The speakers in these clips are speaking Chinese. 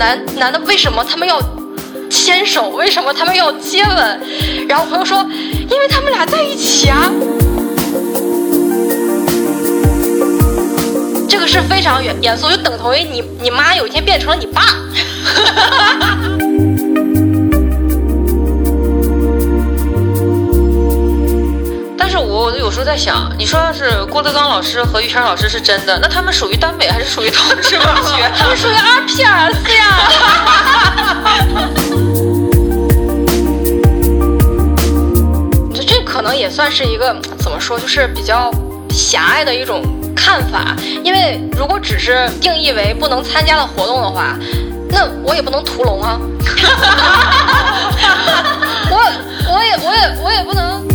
男男的为什么他们要牵手？为什么他们要接吻？然后朋友说，因为他们俩在一起啊。这个是非常严严肃，就等同于你你妈有一天变成了你爸。哈哈哈哈我有时候在想，你说要是郭德纲老师和于谦老师是真的，那他们属于耽美还是属于同志 文学？他们属于 RPS 呀。这这可能也算是一个怎么说，就是比较狭隘的一种。看法，因为如果只是定义为不能参加的活动的话，那我也不能屠龙啊。我我也我也我也不能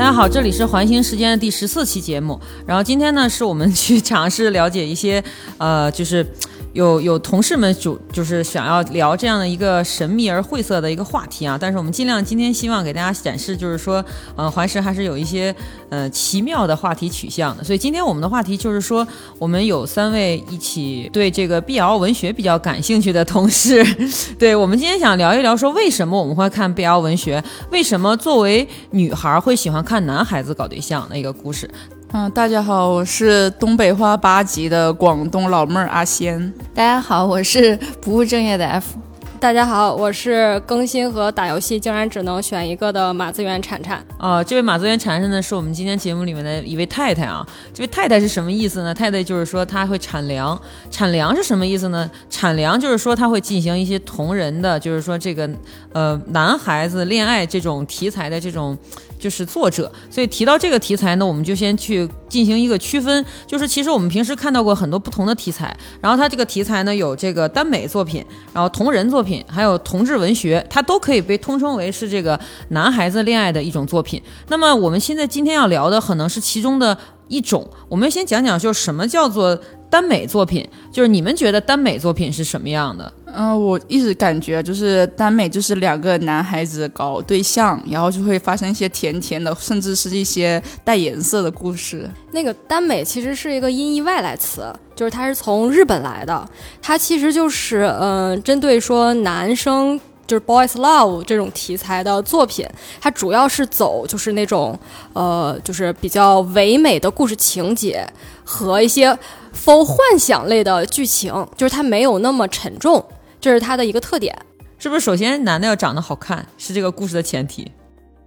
大家好，这里是环形时间的第十四期节目。然后今天呢，是我们去 尝试了解一些呃，就是。有有同事们就就是想要聊这样的一个神秘而晦涩的一个话题啊，但是我们尽量今天希望给大家展示，就是说，呃，怀石还是有一些呃奇妙的话题取向的。所以今天我们的话题就是说，我们有三位一起对这个 BL 文学比较感兴趣的同事，对我们今天想聊一聊，说为什么我们会看 BL 文学，为什么作为女孩会喜欢看男孩子搞对象的一个故事。嗯，大家好，我是东北话八级的广东老妹儿阿仙。大家好，我是不务正业的 F。大家好，我是更新和打游戏竟然只能选一个的马资源铲铲。啊，这位马资源铲铲呢，是我们今天节目里面的一位太太啊。这位太太是什么意思呢？太太就是说她会产粮。产粮是什么意思呢？产粮就是说她会进行一些同人的，就是说这个呃男孩子恋爱这种题材的这种。就是作者，所以提到这个题材呢，我们就先去进行一个区分。就是其实我们平时看到过很多不同的题材，然后它这个题材呢有这个耽美作品，然后同人作品，还有同志文学，它都可以被通称为是这个男孩子恋爱的一种作品。那么我们现在今天要聊的可能是其中的一种。我们先讲讲，就什么叫做耽美作品？就是你们觉得耽美作品是什么样的？嗯，我一直感觉就是耽美就是两个男孩子搞对象，然后就会发生一些甜甜的，甚至是一些带颜色的故事。那个耽美其实是一个音译外来词，就是它是从日本来的，它其实就是嗯，针对说男生就是 boys love 这种题材的作品，它主要是走就是那种呃，就是比较唯美的故事情节和一些 for 幻想类的剧情，就是它没有那么沉重。这是它的一个特点，是不是？首先，男的要长得好看，是这个故事的前提，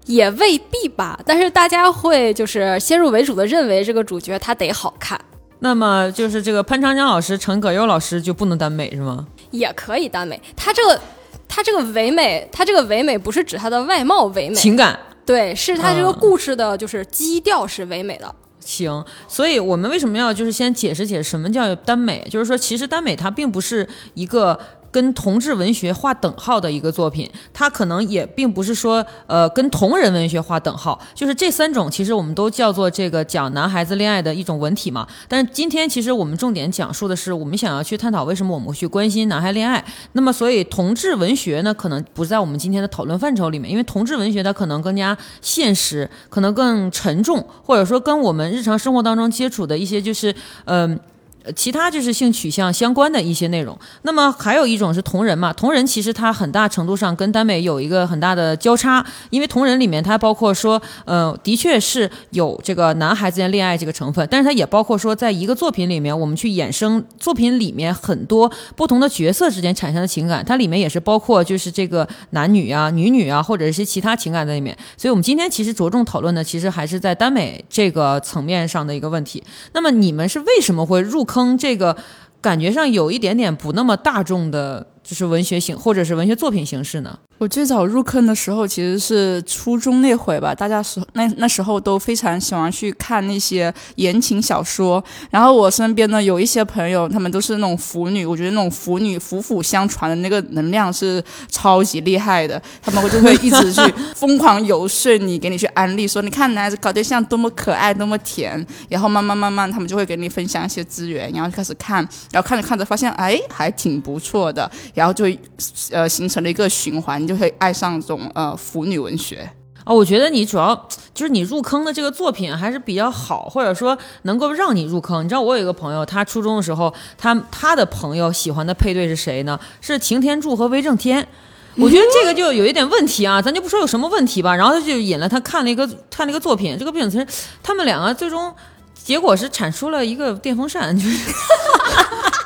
也未必吧。但是大家会就是先入为主的认为这个主角他得好看。那么就是这个潘长江老师、陈可优老师就不能耽美是吗？也可以耽美。他这个他这个唯美，他这个唯美不是指他的外貌唯美，情感对，是他这个故事的就是基调是唯美的。行，所以我们为什么要就是先解释解释什么叫耽美？就是说，其实耽美它并不是一个。跟同志文学划等号的一个作品，它可能也并不是说，呃，跟同人文学划等号，就是这三种，其实我们都叫做这个讲男孩子恋爱的一种文体嘛。但是今天其实我们重点讲述的是，我们想要去探讨为什么我们会去关心男孩恋爱。那么，所以同志文学呢，可能不在我们今天的讨论范畴里面，因为同志文学它可能更加现实，可能更沉重，或者说跟我们日常生活当中接触的一些就是，嗯。呃其他就是性取向相关的一些内容。那么还有一种是同人嘛？同人其实它很大程度上跟耽美有一个很大的交叉，因为同人里面它包括说，呃，的确是有这个男孩子间恋爱这个成分，但是它也包括说，在一个作品里面，我们去衍生作品里面很多不同的角色之间产生的情感，它里面也是包括就是这个男女啊、女女啊，或者一些其他情感在里面。所以我们今天其实着重讨论的，其实还是在耽美这个层面上的一个问题。那么你们是为什么会入？坑这个感觉上有一点点不那么大众的，就是文学形或者是文学作品形式呢？我最早入坑的时候其实是初中那会吧，大家时那那时候都非常喜欢去看那些言情小说。然后我身边呢有一些朋友，他们都是那种腐女，我觉得那种腐女腐腐相传的那个能量是超级厉害的。他们会就会一直去 疯狂游说你，给你去安利，说你看男孩子搞对象多么可爱，多么甜。然后慢慢慢慢，他们就会给你分享一些资源，然后开始看，然后看着看着发现，哎，还挺不错的，然后就呃形成了一个循环，就。就会爱上这种呃腐女文学啊，我觉得你主要就是你入坑的这个作品还是比较好，或者说能够让你入坑。你知道我有一个朋友，他初中的时候，他他的朋友喜欢的配对是谁呢？是擎天柱和威震天。我觉得这个就有一点问题啊，咱就不说有什么问题吧。然后他就引了他看了一个看了一个作品，这个作品是他们两个最终结果是产出了一个电风扇，就是。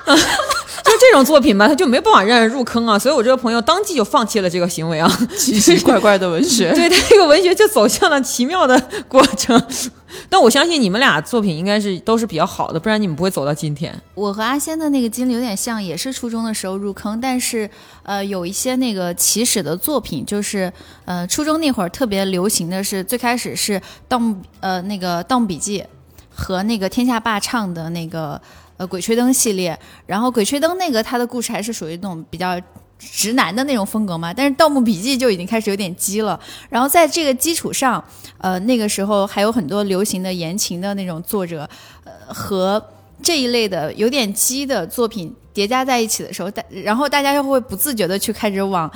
就这种作品吧，他就没办法让人入坑啊，所以我这个朋友当即就放弃了这个行为啊。奇奇怪怪的文学，对他这个文学就走向了奇妙的过程。但我相信你们俩作品应该是都是比较好的，不然你们不会走到今天。我和阿仙的那个经历有点像，也是初中的时候入坑，但是呃，有一些那个起始的作品，就是呃，初中那会儿特别流行的是，最开始是《盗墓》呃那个《盗墓笔记》和那个天下霸唱的那个。呃，鬼吹灯系列，然后鬼吹灯那个他的故事还是属于那种比较直男的那种风格嘛，但是盗墓笔记就已经开始有点激了。然后在这个基础上，呃，那个时候还有很多流行的言情的那种作者，呃，和这一类的有点激的作品叠加在一起的时候，大然后大家就会不自觉的去开始往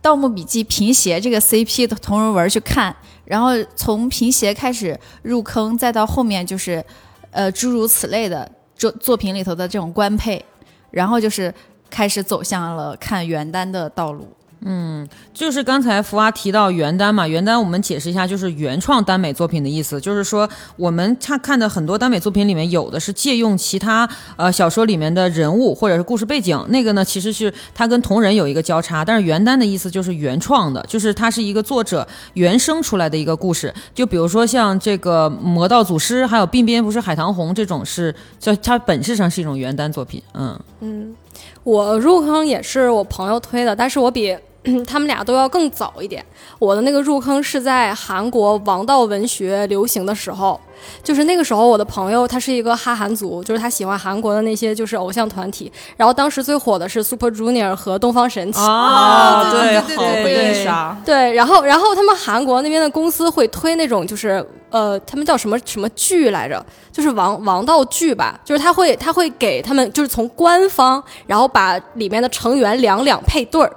盗墓笔记平邪这个 CP 的同人文去看，然后从平邪开始入坑，再到后面就是呃诸如此类的。作作品里头的这种官配，然后就是开始走向了看原单的道路。嗯，就是刚才福娃提到原单嘛，原单我们解释一下，就是原创耽美作品的意思，就是说我们他看的很多耽美作品里面有的是借用其他呃小说里面的人物或者是故事背景，那个呢其实是它跟同人有一个交叉，但是原单的意思就是原创的，就是它是一个作者原生出来的一个故事，就比如说像这个魔道祖师，还有鬓边不是海棠红这种是，就它本质上是一种原单作品，嗯嗯，我入坑也是我朋友推的，但是我比。他们俩都要更早一点。我的那个入坑是在韩国王道文学流行的时候，就是那个时候，我的朋友他是一个哈韩族，就是他喜欢韩国的那些就是偶像团体。然后当时最火的是 Super Junior 和东方神起啊，对，好回忆杀。对，然后然后他们韩国那边的公司会推那种就是呃，他们叫什么什么剧来着？就是王王道剧吧，就是他会他会给他们就是从官方，然后把里面的成员两两配对儿。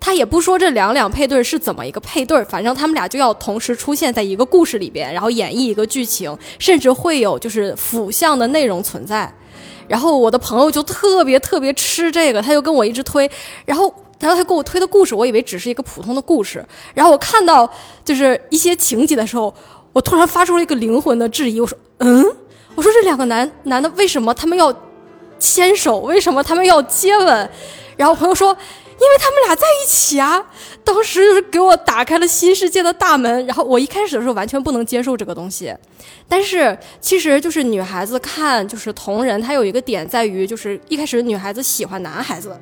他也不说这两两配对是怎么一个配对，反正他们俩就要同时出现在一个故事里边，然后演绎一个剧情，甚至会有就是辅相的内容存在。然后我的朋友就特别特别吃这个，他就跟我一直推，然后然后他给我推的故事，我以为只是一个普通的故事，然后我看到就是一些情节的时候，我突然发出了一个灵魂的质疑，我说嗯，我说这两个男男的为什么他们要牵手，为什么他们要接吻？然后朋友说。因为他们俩在一起啊，当时就是给我打开了新世界的大门。然后我一开始的时候完全不能接受这个东西，但是其实就是女孩子看就是同人，她有一个点在于就是一开始女孩子喜欢男孩子，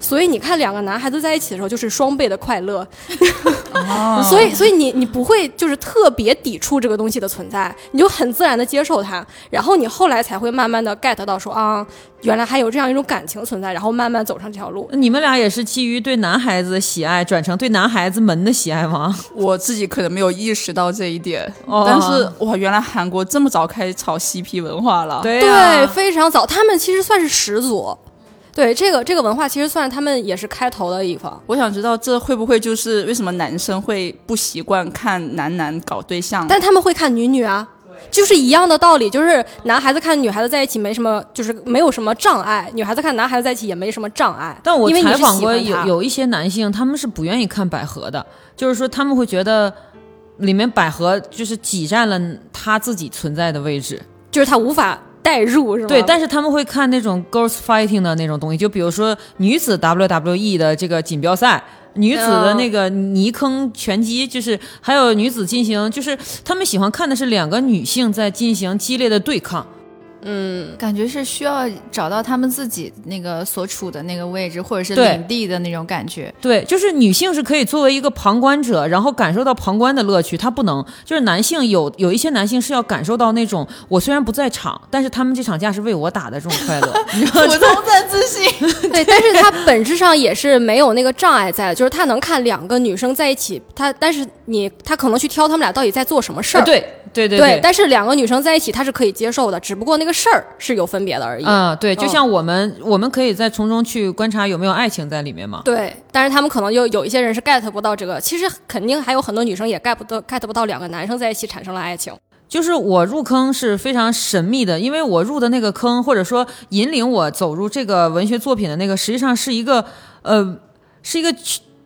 所以你看两个男孩子在一起的时候就是双倍的快乐。所以所以你你不会就是特别抵触这个东西的存在，你就很自然的接受它，然后你后来才会慢慢的 get 到说啊。原来还有这样一种感情存在，然后慢慢走上这条路。你们俩也是基于对男孩子的喜爱转成对男孩子们的喜爱吗？我自己可能没有意识到这一点，但是哇，原来韩国这么早开始炒 CP 文化了。对对，非常早，他们其实算是始祖。对这个这个文化，其实算他们也是开头的一方。我想知道这会不会就是为什么男生会不习惯看男男搞对象，但他们会看女女啊。就是一样的道理，就是男孩子看女孩子在一起没什么，就是没有什么障碍；女孩子看男孩子在一起也没什么障碍。但我采访过有有一些男性，他们是不愿意看百合的，就是说他们会觉得里面百合就是挤占了他自己存在的位置，就是他无法代入，是吗？对，但是他们会看那种 girls fighting 的那种东西，就比如说女子 WWE 的这个锦标赛。女子的那个泥坑拳击，就是还有女子进行，就是他们喜欢看的是两个女性在进行激烈的对抗。嗯，感觉是需要找到他们自己那个所处的那个位置，或者是领地的那种感觉。对，就是女性是可以作为一个旁观者，然后感受到旁观的乐趣。她不能，就是男性有有一些男性是要感受到那种我虽然不在场，但是他们这场架是为我打的这种快乐。普通的自信。对，但是他本质上也是没有那个障碍在，就是他能看两个女生在一起，他但是你他可能去挑他们俩到底在做什么事儿。对对对对。但是两个女生在一起他是可以接受的，只不过那个。事儿是有分别的而已。啊、对，就嗯像我们，我们可以在从中去观察有没有爱情在里面嘛。对，但是他们可能又有一些人是 get 不到这个，其实肯定还有很多女生也 get 不到 get 不到两个男生在一起产生了爱情。就是我入坑是非常神秘的，因为我入的那个坑，或者说引领我走入这个文学作品的那个，实际上是一个呃，是一个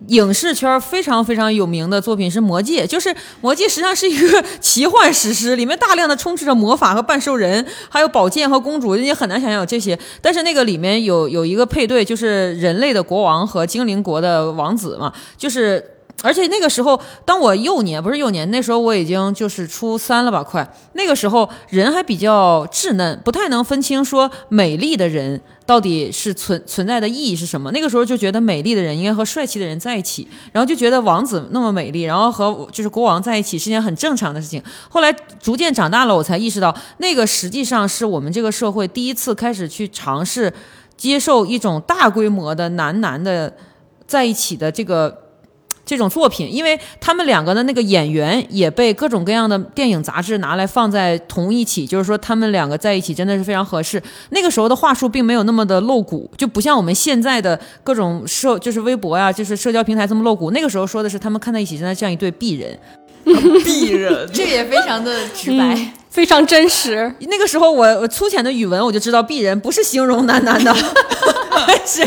影视圈非常非常有名的作品，是《魔戒》。就是《魔戒》实际上是一个奇幻史诗，里面大量的充斥着魔法和半兽人，还有宝剑和公主，也很难想象有这些。但是那个里面有有一个配对，就是人类的国王和精灵国的王子嘛，就是。而且那个时候，当我幼年不是幼年，那时候我已经就是初三了吧，快。那个时候人还比较稚嫩，不太能分清说美丽的人到底是存存在的意义是什么。那个时候就觉得美丽的人应该和帅气的人在一起，然后就觉得王子那么美丽，然后和就是国王在一起是件很正常的事情。后来逐渐长大了，我才意识到，那个实际上是我们这个社会第一次开始去尝试接受一种大规模的男男的在一起的这个。这种作品，因为他们两个的那个演员也被各种各样的电影杂志拿来放在同一起，就是说他们两个在一起真的是非常合适。那个时候的话术并没有那么的露骨，就不像我们现在的各种社，就是微博呀、就是社交平台这么露骨。那个时候说的是他们看在一起，真的像一对璧人，璧人。这也非常的直白。非常真实。那个时候我我粗浅的语文我就知道鄙人不是形容男男的，是，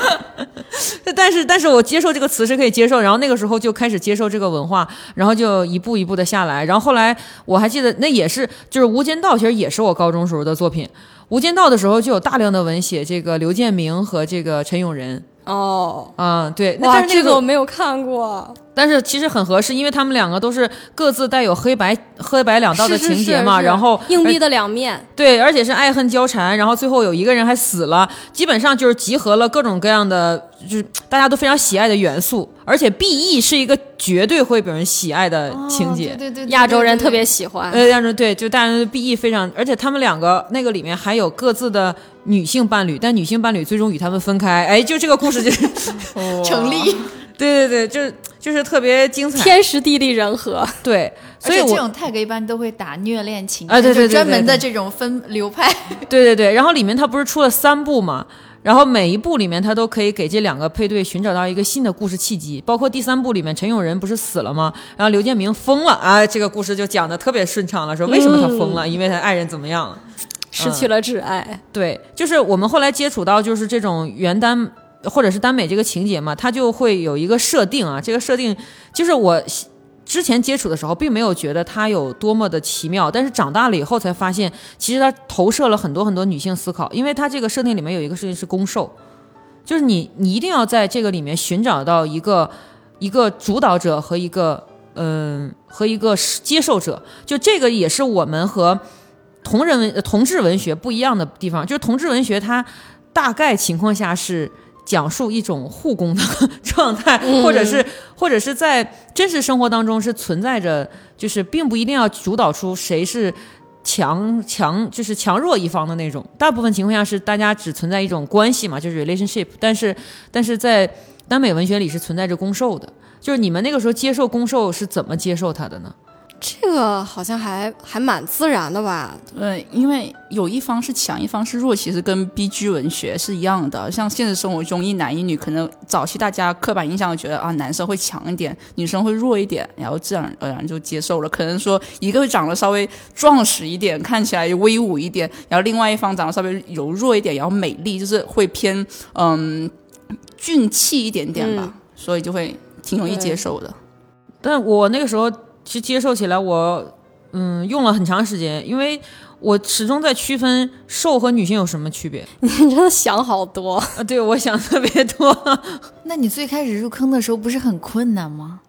但是但是我接受这个词是可以接受，然后那个时候就开始接受这个文化，然后就一步一步的下来，然后后来我还记得那也是就是《无间道》，其实也是我高中时候的作品，《无间道》的时候就有大量的文写这个刘建明和这个陈永仁。哦，啊、对，那，但是那这个我没有看过。但是其实很合适，因为他们两个都是各自带有黑白黑白两道的情节嘛，是是然后硬币的两面，对，而且是爱恨交缠，然后最后有一个人还死了，基本上就是集合了各种各样的，就是大家都非常喜爱的元素，而且 B E 是一个绝对会被人喜爱的情节。哦对对对，亚洲人特别。喜欢。呃，亚洲对，就大家对 B E 非常，而且他们两个那个里面还有各自的女性伴侣，但女性伴侣最终与他们分开，哎，就这个故事就是 成立，对对对，就是就是特别精彩，天时地利人和，对，所以我这种 tag 一般都会打虐恋情啊对对对就专门的这种分流派。对对对，然后里面它不是出了三部嘛，然后每一部里面他都可以给这两个配对寻找到一个新的故事契机，包括第三部里面陈永仁不是死了吗？然后刘建明疯了啊，这个故事就讲的特别顺畅了，说为什么他疯了？因为他爱人怎么样了？失去了挚爱。对，就是我们后来接触到就是这种原耽或者是耽美这个情节嘛，它就会有一个设定啊，这个设定就是我之前接触的时候并没有觉得它有多么的奇妙，但是长大了以后才发现，其实它投射了很多很多女性思考，因为它这个设定里面有一个事情是攻受，就是你你一定要在这个里面寻找到一个一个主导者和一个嗯、和一个接受者，就这个也是我们和同人文同志文学不一样的地方，就是同志文学它大概情况下是讲述一种护工的 状态，或者是或者是在真实生活当中是存在着，就是并不一定要主导出谁是。强强就是强弱一方的那种，大部分情况下是大家只存在一种关系嘛，就是 relationship。但是，但是在耽美文学里是存在着攻受的，就是你们那个时候接受攻受是怎么接受它的呢？这个好像还还蛮自然的吧？对，因为有一方是强，一方是弱，其实跟 B G 文学是一样的。像现实生活中一男一女，可能早期大家刻板印象觉得啊，男生会强一点，女生会弱一点，然后自然而然就接受了。可能说一个长得稍微壮实一点，看起来威武一点，然后另外一方长得稍微柔弱一点，然后美丽，就是会偏嗯俊气一点点吧，嗯所以就会挺容易接受的。但我那个时候其实接受起来我，嗯用了很长时间，因为我始终在区分瘦和女性有什么区别你真的想好多。啊。对，我想特别多。那你最开始入坑的时候不是很困难吗？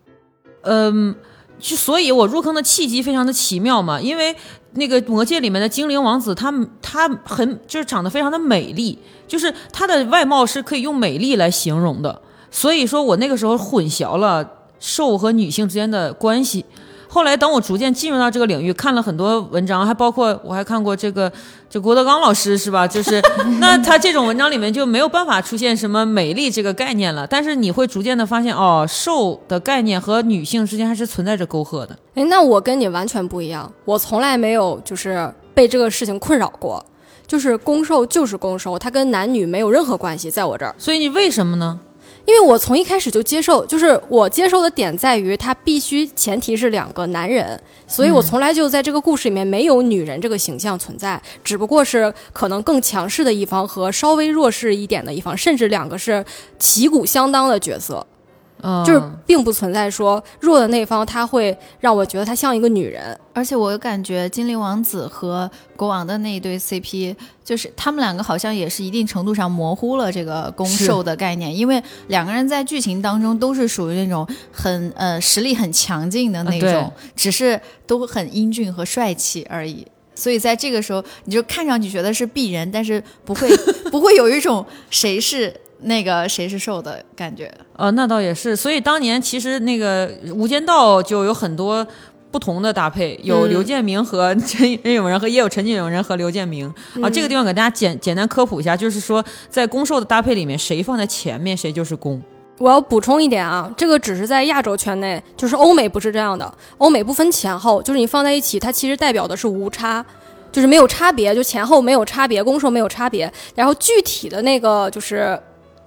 嗯，就所以，我入坑的契机非常的奇妙嘛，因为那个魔戒里面的精灵王子他，他很就是长得非常的美丽，就是他的外貌是可以用美丽来形容的。所以说我那个时候混淆了瘦和女性之间的关系。后来，等我逐渐进入到这个领域，看了很多文章，还包括我还看过这个，就郭德纲老师是吧？就是 那他这种文章里面就没有办法出现什么美丽这个概念了，但是你会逐渐的发现，哦，瘦的概念和女性之间还是存在着沟壑的。哎，那我跟你完全不一样，我从来没有就是被这个事情困扰过。就是攻受就是攻受，它跟男女没有任何关系，在我这儿。所以你为什么呢？因为我从一开始就接受，就是我接受的点在于，他必须前提是两个男人，所以我从来就在这个故事里面没有女人这个形象存在，只不过是可能更强势的一方和稍微弱势一点的一方，甚至两个是旗鼓相当的角色，嗯，就是并不存在说弱的那方他会让我觉得他像一个女人。而且我感觉精灵王子和国王的那一对 CP，就是他们两个好像也是一定程度上模糊了这个攻受的概念，因为两个人在剧情当中都是属于那种很呃实力很强劲的那啊种，只是都很英俊和帅气而已。所以在这个时候，你就看上去觉得是鄙人，但是不会 不会有一种谁是那个谁是瘦的感觉。呃，那倒也是。所以当年其实那个《无间道》就有很多不同的搭配，有嗯刘建明和 陈任永仁，和也有陈俊永仁和刘建明、啊。这个地方给大家简简单科普一下，就是说在攻受的搭配里面，谁放在前面谁就是攻。我要补充一点啊，这个只是在亚洲圈内，就是欧美不是这样的。欧美不分前后，就是你放在一起，它其实代表的是无差，就是没有差别，就前后没有差别，攻受没有差别。然后具体的那个就是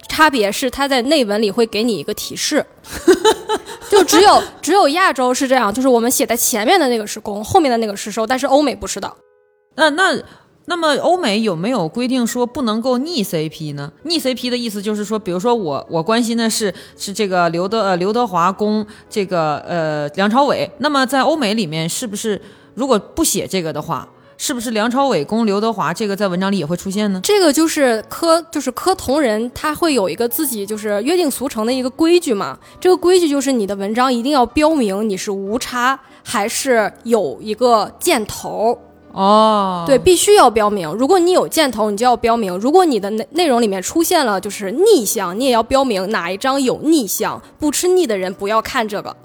差别是它在内文里会给你一个提示，就只有只有亚洲是这样，就是我们写在前面的那个是攻，后面的那个是受，但是欧美不是的。那那那么欧美有没有规定说不能够逆 CP 呢？逆 CP 的意思就是说，比如说我我关心的是是这个刘德呃刘德华攻这个呃梁朝伟，那么在欧美里面是不是如果不写这个的话，是不是梁朝伟攻刘德华这个在文章里也会出现呢？这个就是科，就是科同人，他会有一个自己就是约定俗成的一个规矩嘛。这个规矩就是你的文章一定要标明你是无差还是有一个箭头。哦，对，必须要标明。如果你有箭头，你就要标明；如果你的内内容里面出现了就是逆向，你也要标明哪一张有逆向。不吃腻的人不要看这个。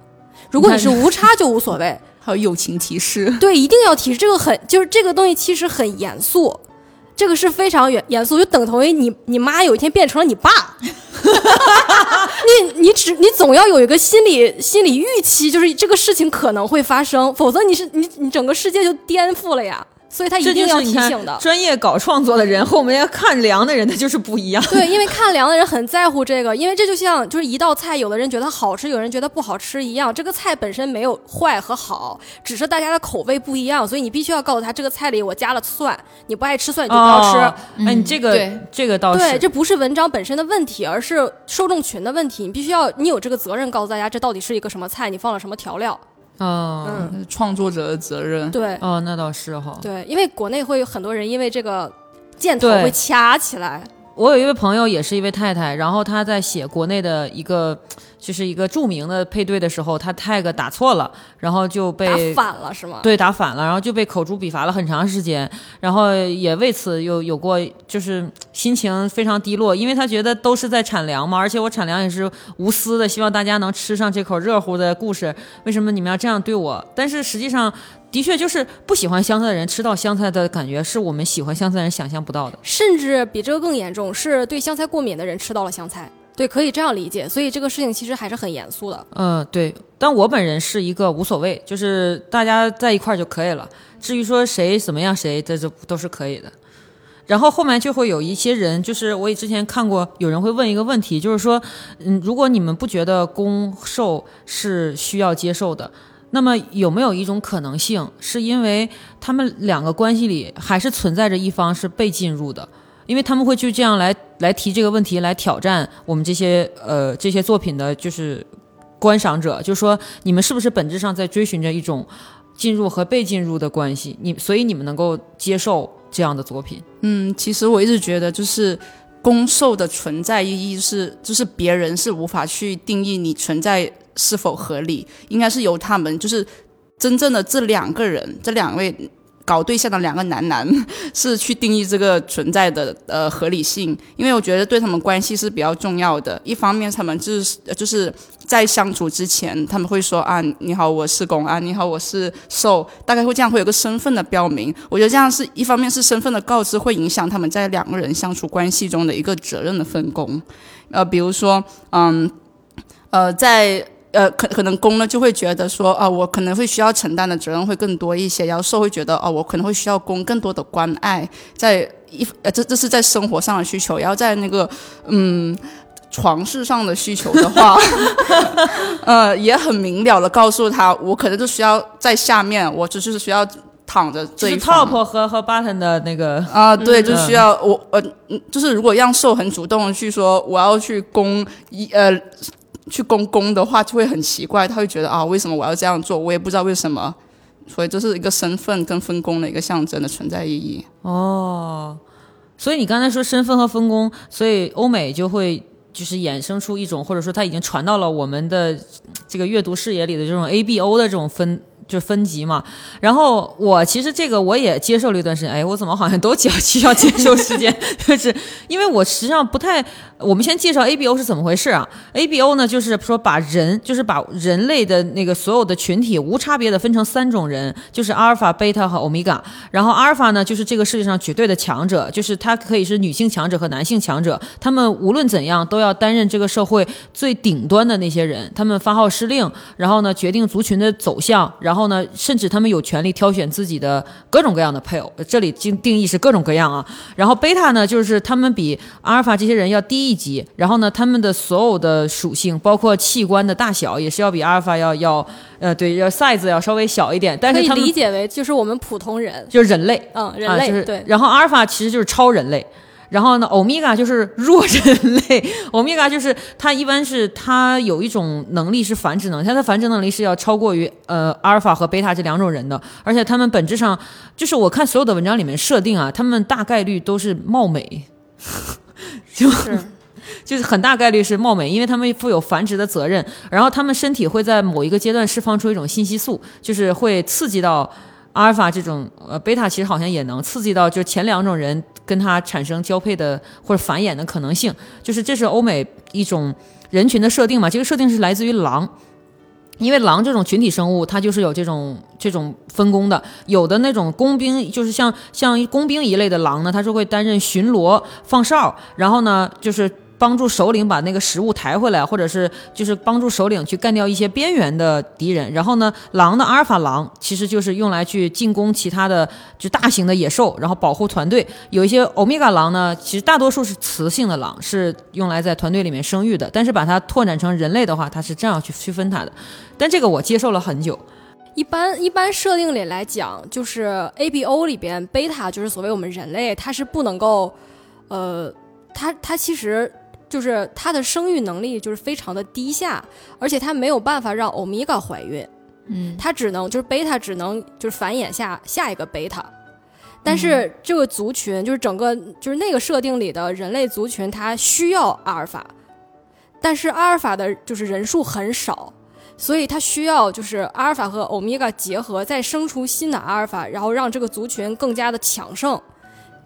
如果你是无差就无所谓。还有友情提示，对，一定要提示这个很，就是这个东西其实很严肃，这个是非常严严肃，就等同于你你妈有一天变成了你爸，你你只你总要有一个心理心理预期，就是这个事情可能会发生，否则你是你你整个世界就颠覆了呀。所以他一定要提醒的。专业搞创作的人和 我们要看凉的人，他就是不一样。对，因为看凉的人很在乎这个，因为这就像就是一道菜，有的人觉得好吃，有人觉得不好吃一样。这个菜本身没有坏和好，只是大家的口味不一样，所以你必须要告诉他，这个菜里我加了蒜，你不爱吃蒜你就不要吃。哦哎，你这个对这个倒是对，这不是文章本身的问题，而是受众群的问题。你必须要，你有这个责任告诉大家，这到底是一个什么菜，你放了什么调料。哦嗯，创作者的责任。对哦，那倒是哈。对，因为国内会有很多人因为这个箭头会掐起来。我有一位朋友，也是一位太太，然后她在写国内的一个，就是一个著名的配对的时候，她 tag 打错了，然后就被打被反了是吗？对打反了，然后就被口诛笔伐了很长时间，然后也为此有有过就是心情非常低落，因为她觉得都是在产粮嘛，而且我产粮也是无私的，希望大家能吃上这口热乎的故事，为什么你们要这样对我？但是实际上。的确，就是不喜欢香菜的人吃到香菜的感觉，是我们喜欢香菜的人想象不到的。甚至比这个更严重，是对香菜过敏的人吃到了香菜。对，可以这样理解。所以这个事情其实还是很严肃的。嗯，对，但我本人是一个无所谓，就是大家在一块儿就可以了。至于说谁怎么样，谁这就都是可以的。然后后面就会有一些人，就是我也之前看过，有人会问一个问题，就是说，嗯，如果你们不觉得攻受是需要接受的，那么有没有一种可能性，是因为他们两个关系里还是存在着一方是被进入的？因为他们会就这样来来提这个问题，来挑战我们这些呃这些作品的，就是观赏者，就说你们是不是本质上在追寻着一种进入和被进入的关系？你所以你们能够接受这样的作品？嗯，其实我一直觉得，就是攻受的存在意义是，就是别人是无法去定义你存在是否合理，应该是由他们，就是真正的这两个人，这两位搞对象的两个男男 是去定义这个存在的呃合理性，因为我觉得对他们关系是比较重要的。一方面，他们就是就是在相处之前，他们会说啊，你好，我是公啊，你好，我是受，大概会这样会有个身份的标明。我觉得这样是一方面是身份的告知，会影响他们在两个人相处关系中的一个责任的分工。呃，比如说，嗯，呃，在呃，可可能公呢就会觉得说，啊，我可能会需要承担的责任会更多一些，然后受会觉得，哦，我可能会需要公更多的关爱，在一呃，这这是在生活上的需求，然后在那个嗯床事上的需求的话，呃，也很明了的告诉他，我可能就需要在下面，我只是需要躺着就是这一方 top 和和 button 的那个，啊、对，就嗯需要我呃，嗯就是如果让受很主动去说我要去攻一呃去公公的话，就会很奇怪，他会觉得啊，为什么我要这样做？我也不知道为什么，所以这是一个身份跟分工的一个象征的存在意义。哦，所以你刚才说身份和分工，所以欧美就会就是衍生出一种，或者说它已经传到了我们的这个阅读视野里的这种 A B O 的这种分。就分级嘛，然后我其实这个我也接受了一段时间，哎，我怎么好像都需要需要接受时间，就是因为我实际上不太，我们先介绍 A B O 是怎么回事啊？A B O 呢，就是说把人，就是把人类的那个所有的群体无差别的分成三种人，就是阿尔法、贝塔和欧米伽。然后阿尔法呢，就是这个世界上绝对的强者，就是他可以是女性强者和男性强者，他们无论怎样都要担任这个社会最顶端的那些人，他们发号施令，然后呢决定族群的走向，然后呢甚至他们有权利挑选自己的各种各样的配偶，这里定定义是各种各样啊。然后贝塔呢，就是他们比阿尔法这些人要低一级，然后呢他们的所有的属性，包括器官的大小，也是要比阿尔法要要呃对要 size 要稍微小一点，但可以是他们理解为就是我们普通人，就是人类。嗯，人啊，就是类对。然后阿尔法其实就是超人类，然后呢，欧米伽就是弱人类。欧米伽就是它一般是它有一种能力是繁殖能力，它的繁殖能力是要超过于呃阿尔法和贝塔这两种人的，而且他们本质上就是我看所有的文章里面设定啊，他们大概率都是貌美。就是 就是很大概率是貌美，因为他们负有繁殖的责任，然后他们身体会在某一个阶段释放出一种信息素，就是会刺激到阿尔法这种，呃，贝塔其实好像也能刺激到，就前两种人跟它产生交配的或者繁衍的可能性，就是这是欧美一种人群的设定嘛，这个设定是来自于狼。因为狼这种群体生物，它就是有这种这种分工的。有的那种工兵，就是像像工兵一类的狼呢，它是会担任巡逻、放哨，然后呢就是帮助首领把那个食物抬回来，或者是就是帮助首领去干掉一些边缘的敌人。然后呢，狼的阿尔法狼其实就是用来去进攻其他的就大型的野兽，然后保护团队。有一些欧米伽狼呢，其实大多数是雌性的狼，是用来在团队里面生育的。但是把它拓展成人类的话，它是这样去区分它的。但这个我接受了很久。一般一般设定里来讲，就是 A B O 里边贝塔就是所谓我们人类，它是不能够，呃，它它其实就是它的生育能力就是非常的低下，而且它没有办法让欧米伽怀孕，嗯，它只能就是贝塔只能就是繁衍下下一个贝塔。但是这个族群就是整个就是那个设定里的人类族群，它需要阿尔法，但是阿尔法的就是人数很少，所以它需要就是阿尔法和欧米伽结合，再生出新的阿尔法，然后让这个族群更加的强盛。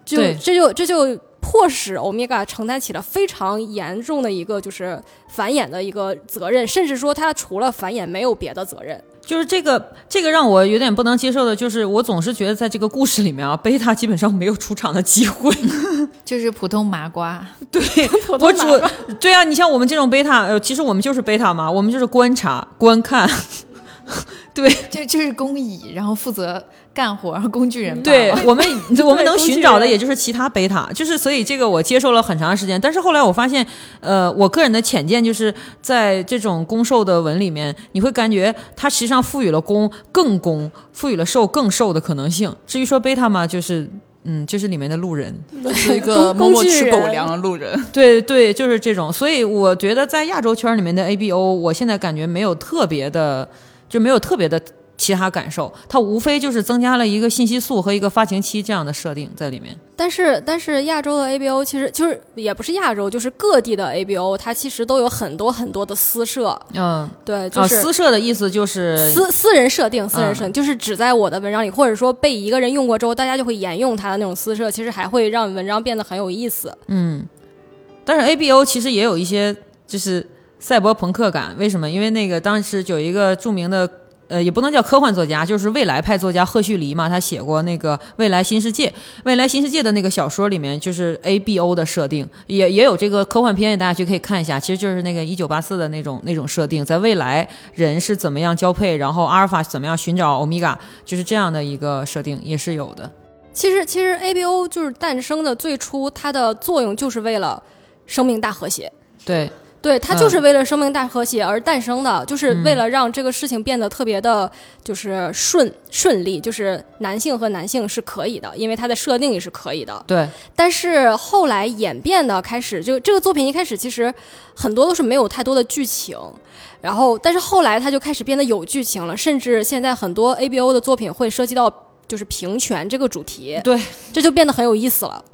就这就这就迫使欧米伽承担起了非常严重的一个就是繁衍的一个责任，甚至说它除了繁衍没有别的责任。就是这个，这个让我有点不能接受的，就是我总是觉得在这个故事里面啊，贝塔基本上没有出场的机会。就是普通麻瓜，对 我主对啊，你像我们这种贝塔，呃，其实我们就是贝塔嘛，我们就是观察、观看。对这就是工蚁，然后负责干活，工具人。对，我们我们能寻找的也就是其他贝塔，就是所以这个我接受了很长时间，但是后来我发现，呃，我个人的浅见就是在这种攻受的文里面，你会感觉它实际上赋予了攻更攻，赋予了受更受的可能性。至于说贝塔嘛，就是。嗯，就是里面的路人，是一个默默吃狗粮的路人。对对，就是这种。所以我觉得在亚洲圈里面的 ABO，我现在感觉没有特别的，就没有特别的其他感受。它无非就是增加了一个信息素和一个发情期这样的设定在里面。但是，但是亚洲的 ABO 其实就是也不是亚洲，就是各地的 ABO，它其实都有很多很多的私设。嗯，对，就啊，是私设的意思就是私私人设定，私人嗯设定、就是只在我的文章里，或者说被一个人用过之后，大家就会沿用它的那种私设，其实还会让文章变得很有意思。嗯但是 ABO 其实也有一些就是赛博朋克感，为什么？因为那个当时有一个著名的。呃，也不能叫科幻作家，就是未来派作家赫胥黎嘛，他写过那个《未来新世界》，《未来新世界》的那个小说里面就是 ABO 的设定，也也有这个科幻片，大家去可以看一下，其实就是那个一九八四的那种那种设定，在未来人是怎么样交配，然后阿尔法怎么样寻找欧米伽，就是这样的一个设定也是有的。其实其实 ABO 就是诞生的最初，它的作用就是为了生命大和谐。对，对，它就是为了生命大和谐而诞生的，就是为了让这个事情变得特别的，就是顺顺利，就是男性和男性是可以的，因为它的设定也是可以的。对，但是后来演变的开始，就这个作品一开始其实很多都是没有太多的剧情，然后但是后来它就开始变得有剧情了，甚至现在很多 ABO 的作品会涉及到就是平权这个主题，对，这就变得很有意思了。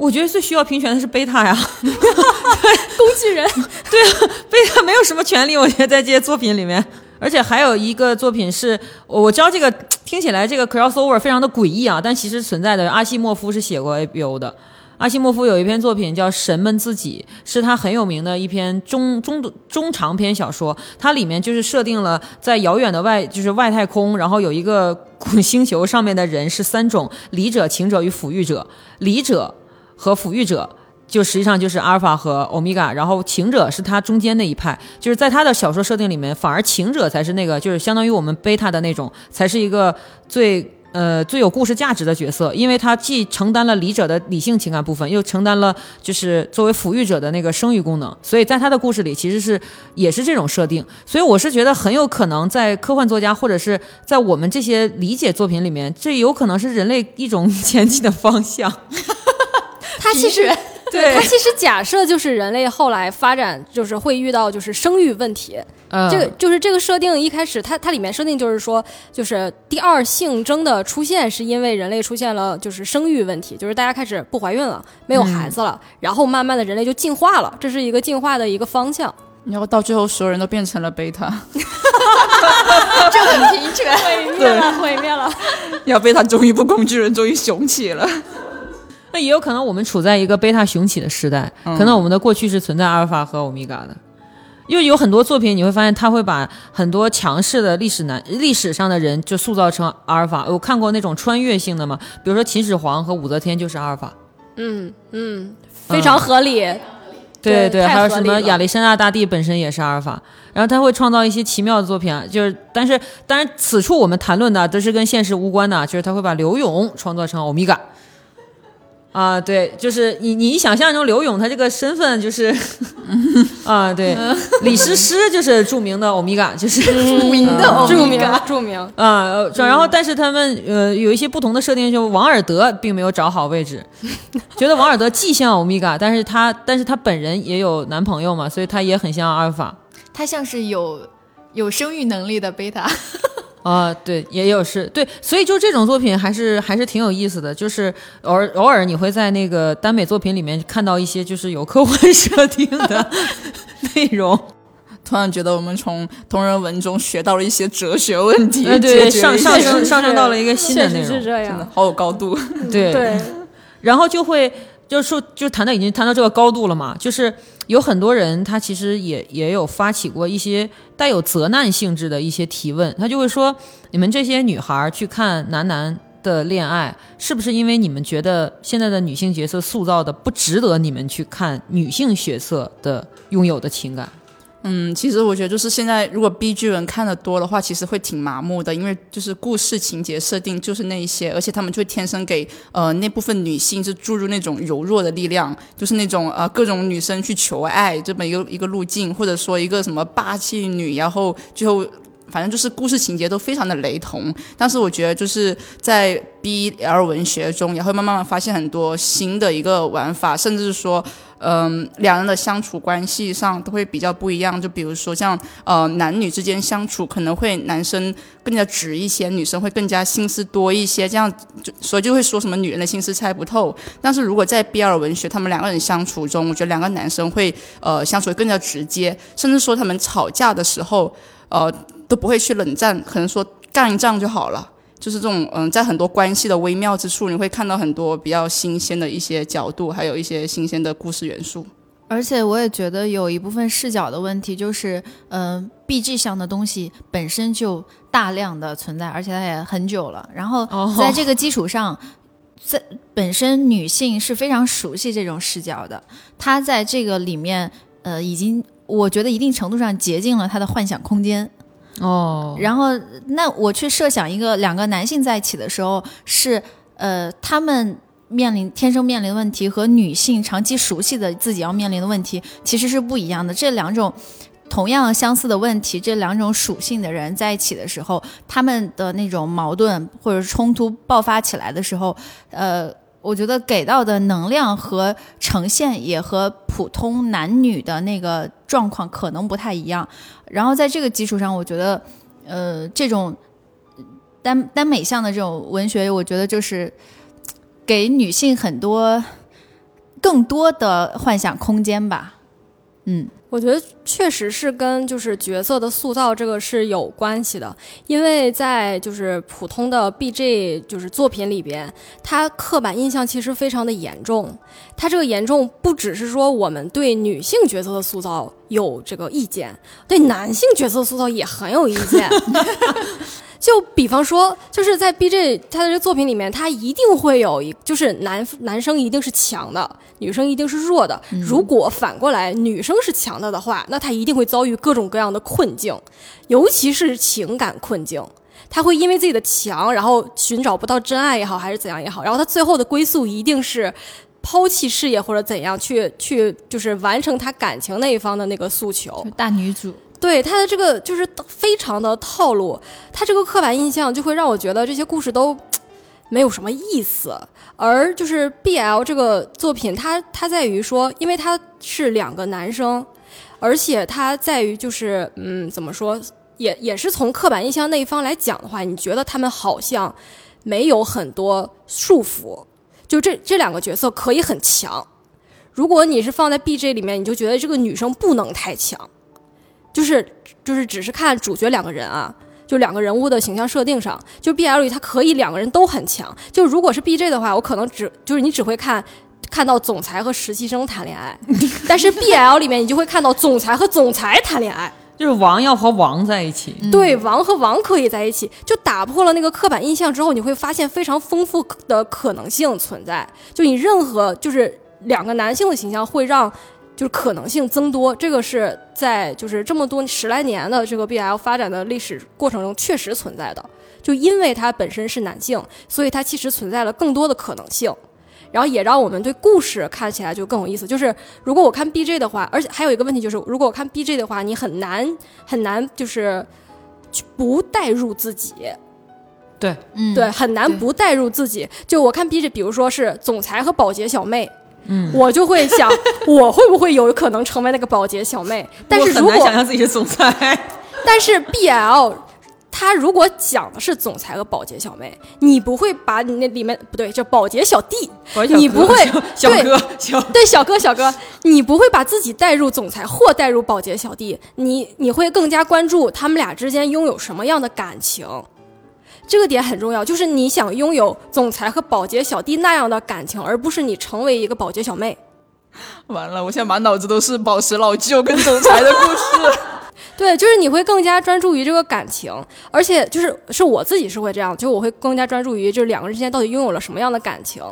我觉得最需要平权的是贝塔呀，工具人，对贝塔没有什么权利，我觉得在这些作品里面。而且还有一个作品是，我知道这个听起来这个 crossover 非常的诡异啊，但其实存在的。阿西莫夫是写过 ABO 的，阿西莫夫有一篇作品叫《神们自己》，是他很有名的一篇中中中长篇小说。它里面就是设定了在遥远的外就是外太空，然后有一个星球上面的人是三种：理者、情者与抚育者。理者和抚育者。就实际上就是阿尔法和欧米伽，然后情者是他中间那一派，就是在他的小说设定里面，反而情者才是那个，就是相当于我们贝塔的那种，才是一个最呃最有故事价值的角色，因为他既承担了理者的理性情感部分，又承担了就是作为抚育者的那个生育功能，所以在他的故事里其实是也是这种设定，所以我是觉得很有可能在科幻作家或者是在我们这些理解作品里面，这有可能是人类一种 前进的方向。它其实 对他其实假设就是人类后来发展就是会遇到就是生育问题，嗯，这个就是这个设定一开始它它里面设定就是说就是第二性征的出现是因为人类出现了就是生育问题，就是大家开始不怀孕了，没有孩子了，然后慢慢的人类就进化了，这是一个进化的一个方向。然后到最后所有人都变成了贝塔，这很平权。毁灭了，毁灭了。然后贝塔终于不工具人，终于雄起了。那也有可能我们处在一个贝塔雄起的时代，可能我们的过去是存在阿尔法和欧米伽的。因为有很多作品，你会发现他会把很多强势的历史男历史上的人就塑造成阿尔法。我看过那种穿越性的嘛，比如说秦始皇和武则天就是阿尔法。嗯嗯，非常合理。对对还有什么亚历山大大帝本身也是阿尔法，然后他会创造一些奇妙的作品啊，就是但是当然此处我们谈论的都是跟现实无关的，就是他会把刘勇创作成欧米伽。啊，对，就是你你想象中刘勇他这个身份就是，啊，对，李诗诗就是著名的欧米伽，就是 著名的欧著名米伽，著名。啊，呃然后但是他们呃有一些不同的设定，就王尔德并没有找好位置，觉得王尔德既像欧米伽，但是他但是他本人也有男朋友嘛，所以他也很像阿尔法他像是有有生育能力的贝塔。啊，对，也有是对，所以就这种作品还是还是挺有意思的，就是偶尔偶尔你会在那个耽美作品里面看到一些就是有科幻设定的内容，突然觉得我们从同人文中学到了一些哲学问题，呃，对，上上升上升到了一个新的内容是，这真的。好有高度。对对，然后就会就是说就谈到已经谈到这个高度了嘛，就是有很多人他其实也也有发起过一些带有责难性质的一些提问，他就会说你们这些女孩去看男男。的恋爱是不是因为你们觉得现在的女性角色塑造的不值得你们去看女性角色的拥有的情感？嗯，其实我觉得就是现在，如果 B 剧人看的多的话，其实会挺麻木的，因为就是故事情节设定就是那一些，而且他们就会天生给呃那部分女性就注入那种柔弱的力量，就是那种呃各种女生去求爱这么一个一个路径，或者说一个什么霸气女，然后最后。反正就是故事情节都非常的雷同，但是我觉得就是在 BL 文学中，也会慢慢慢发现很多新的一个玩法，甚至是说，嗯、两人的相处关系上都会比较不一样。就比如说像呃男女之间相处，可能会男生更加直一些，女生会更加心思多一些，这样就所以就会说什么女人的心思猜不透。但是如果在 BL 文学，他们两个人相处中，我觉得两个男生会呃相处更加直接，甚至说他们吵架的时候，呃都不会去冷战，可能说干一仗就好了。就是这种嗯，在很多关系的微妙之处，你会看到很多比较新鲜的一些角度，还有一些新鲜的故事元素。而且我也觉得有一部分视角的问题，就是嗯、b g 向的东西本身就大量的存在，而且它也很久了。然后哦在这个基础上，在本身女性是非常熟悉这种视角的，她在这个里面呃，已经我觉得一定程度上竭尽了她的幻想空间。哦，然后，那我去设想一个两个男性在一起的时候是。呃，他们面临天生面临的问题和女性长期熟悉的自己要面临的问题其实是不一样的。这两种同样相似的问题，这两种属性的人在一起的时候，他们的那种矛盾或者冲突爆发起来的时候，呃。我觉得给到的能量和呈现也和普通男女的那个状况可能不太一样，然后在这个基础上，我觉得，呃，这种单单美向的这种文学，我觉得就是给女性很多更多的幻想空间吧。嗯，我觉得确实是跟就是角色的塑造这个是有关系的，因为在就是普通的 BG 就是作品里边，它刻板印象其实非常的严重。它这个严重不只是说我们对女性角色的塑造有这个意见，对男性角色塑造也很有意见。就比方说，就是在 BJ 他的这个作品里面，他一定会有一，就是男男生一定是强的，女生一定是弱的。如果反过来女生是强的的话，那她一定会遭遇各种各样的困境，尤其是情感困境。他会因为自己的强，然后寻找不到真爱也好，还是怎样也好，然后他最后的归宿一定是抛弃事业或者怎样去去，就是完成他感情那一方的那个诉求。大女主。对他的这个就是非常的套路，他这个刻板印象就会让我觉得这些故事都没有什么意思。而就是 BL 这个作品，它它在于说，因为它是两个男生，而且它在于就是嗯，怎么说，也也是从刻板印象那一方来讲的话，你觉得他们好像没有很多束缚，就这这两个角色可以很强。如果你是放在 BJ 里面，你就觉得这个女生不能太强。就是就是只是看主角两个人啊，就两个人物的形象设定上，就 B L 里他可以两个人都很强。就如果是 B J 的话，我可能只就是你只会看看到总裁和实习生谈恋爱，但是 B L 里面你就会看到总裁和总裁谈恋爱，就是王要和王在一起。对，王和王可以在一起，就打破了那个刻板印象之后，你会发现非常丰富的可能性存在。就你任何就是两个男性的形象会让。就是可能性增多，这个是在就是这么多十来年的这个 BL 发展的历史过程中确实存在的。就因为它本身是男性，所以它其实存在了更多的可能性，然后也让我们对故事看起来就更有意思。就是如果我看 BJ 的话，而且还有一个问题就是，如果我看 BJ 的话，你很难很难就是不带入自己。对，嗯，对，很难不带入自己。就我看 BJ，比如说是总裁和保洁小妹。嗯，我就会想，我会不会有可能成为那个保洁小妹？但是如果想象自己是总裁，但是 BL，他如果讲的是总裁和保洁小妹，你不会把你那里面不对，叫保洁小弟，你不会小哥小对小哥小哥，你不会把自己带入总裁或带入保洁小弟，你你会更加关注他们俩之间拥有什么样的感情。这个点很重要，就是你想拥有总裁和保洁小弟那样的感情，而不是你成为一个保洁小妹。完了，我现在满脑子都是宝石老舅跟总裁的故事。对，就是你会更加专注于这个感情，而且就是是我自己是会这样，就我会更加专注于就是两个人之间到底拥有了什么样的感情。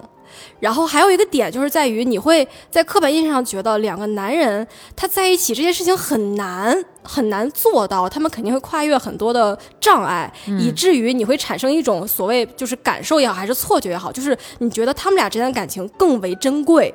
然后还有一个点就是在于，你会在刻板印象上觉得两个男人他在一起这件事情很难很难做到，他们肯定会跨越很多的障碍，以至于你会产生一种所谓就是感受也好，还是错觉也好，就是你觉得他们俩之间的感情更为珍贵。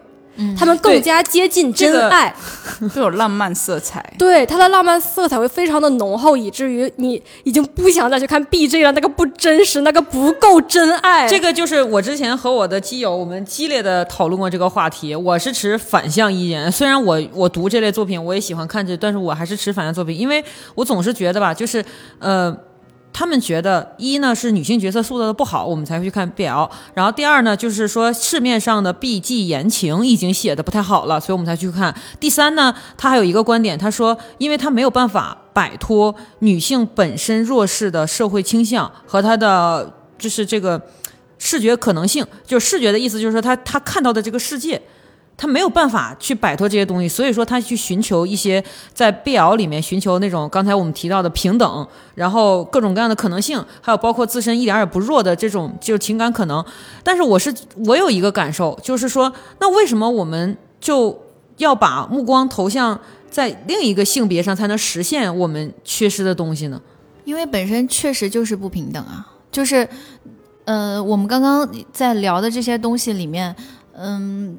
他们更加接近真爱，都有浪漫色彩。对，它的浪漫色彩会非常的浓厚，以至于你 已经不想再去看 B J 了，那个不真实，那个不够真爱。这个就是我之前和我的基友我们激烈的讨论过这个话题，我是持反向意见。虽然我我读这类作品，我也喜欢看这，但是我还是持反向作品，因为我总是觉得吧，就是呃。他们觉得一呢是女性角色塑造的不好，我们才会去看 BL。然后第二呢，就是说市面上的 BG 言情已经写的不太好了，所以我们才去看。第三呢，他还有一个观点，他说，因为他没有办法摆脱女性本身弱势的社会倾向和他的就是这个视觉可能性，就视觉的意思就是说他他看到的这个世界。他没有办法去摆脱这些东西，所以说他去寻求一些在 BL 里面寻求那种刚才我们提到的平等，然后各种各样的可能性，还有包括自身一点也不弱的这种就是情感可能。但是我是我有一个感受，就是说，那为什么我们就要把目光投向在另一个性别上才能实现我们缺失的东西呢？因为本身确实就是不平等啊，就是呃，我们刚刚在聊的这些东西里面，嗯，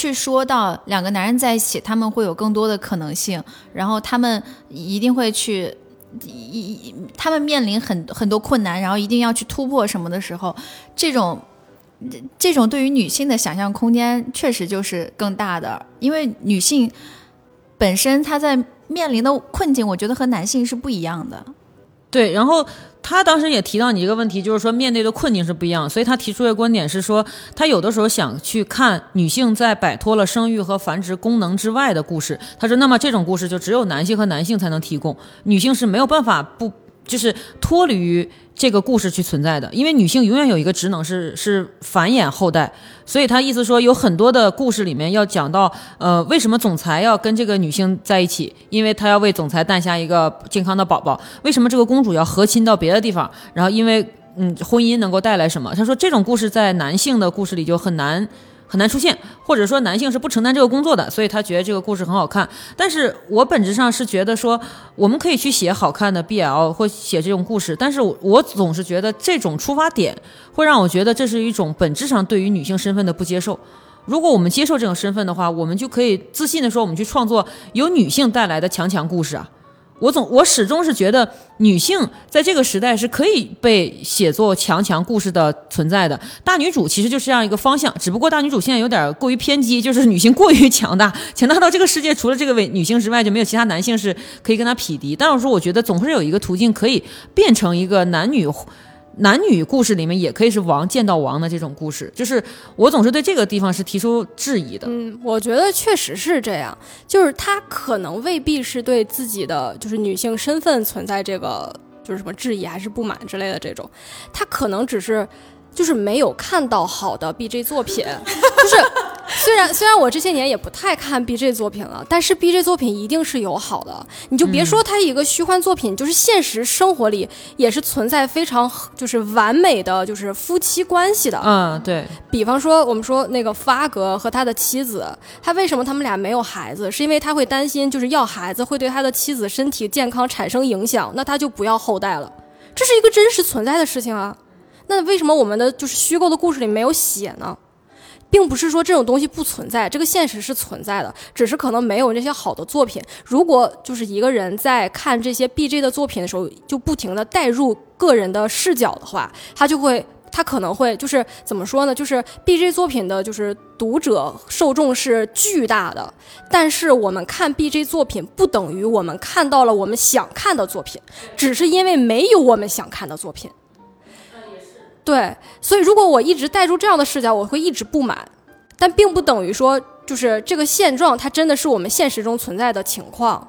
去说到两个男人在一起，他们会有更多的可能性，然后他们一定会去，一一他们面临很很多困难，然后一定要去突破什么的时候，这种。这这种对于女性的想象空间确实就是更大的，因为女性本身她在面临的困境，我觉得和男性是不一样的。对，然后他当时也提到你一个问题，就是说面对的困境是不一样，所以他提出的观点是说，他有的时候想去看女性在摆脱了生育和繁殖功能之外的故事。他说，那么这种故事就只有男性和男性才能提供，女性是没有办法不就是脱离于这个故事去存在的，因为女性永远有一个职能是是繁衍后代。所以他意思说，有很多的故事里面要讲到，呃，为什么总裁要跟这个女性在一起？因为他要为总裁诞下一个健康的宝宝。为什么这个公主要和亲到别的地方？然后因为，嗯，婚姻能够带来什么？他说这种故事在男性的故事里就很难。很难出现，或者说男性是不承担这个工作的，所以他觉得这个故事很好看。但是我本质上是觉得说，我们可以去写好看的 BL 或写这种故事，但是我总是觉得这种出发点会让我觉得这是一种本质上对于女性身份的不接受。如果我们接受这种身份的话，我们就可以自信的说，我们去创作由女性带来的强强故事啊。我总我始终是觉得女性在这个时代是可以被写作强强故事的存在的。大女主其实就是这样一个方向，只不过大女主现在有点过于偏激，就是女性过于强大，强大到这个世界除了这个位女性之外就没有其他男性是可以跟她匹敌。但是说，我觉得总是有一个途径可以变成一个男女。男女故事里面也可以是王见到王的这种故事，就是我总是对这个地方是提出质疑的。嗯，我觉得确实是这样，就是他可能未必是对自己的就是女性身份存在这个就是什么质疑还是不满之类的这种，他可能只是就是没有看到好的 B J 作品，就是。虽然虽然我这些年也不太看 B J 作品了，但是 B J 作品一定是有好的。你就别说它一个虚幻作品，就是现实生活里也是存在非常就是完美的就是夫妻关系的。嗯，对比方说，我们说那个发格和他的妻子，他为什么他们俩没有孩子？是因为他会担心就是要孩子会对他的妻子身体健康产生影响，那他就不要后代了。这是一个真实存在的事情啊。那为什么我们的就是虚构的故事里没有写呢？并不是说这种东西不存在，这个现实是存在的，只是可能没有那些好的作品。如果就是一个人在看这些 B J 的作品的时候，就不停的带入个人的视角的话，他就会，他可能会就是怎么说呢？就是 B J 作品的，就是读者受众是巨大的，但是我们看 B J 作品不等于我们看到了我们想看的作品，只是因为没有我们想看的作品。对，所以如果我一直带入这样的视角，我会一直不满，但并不等于说就是这个现状，它真的是我们现实中存在的情况，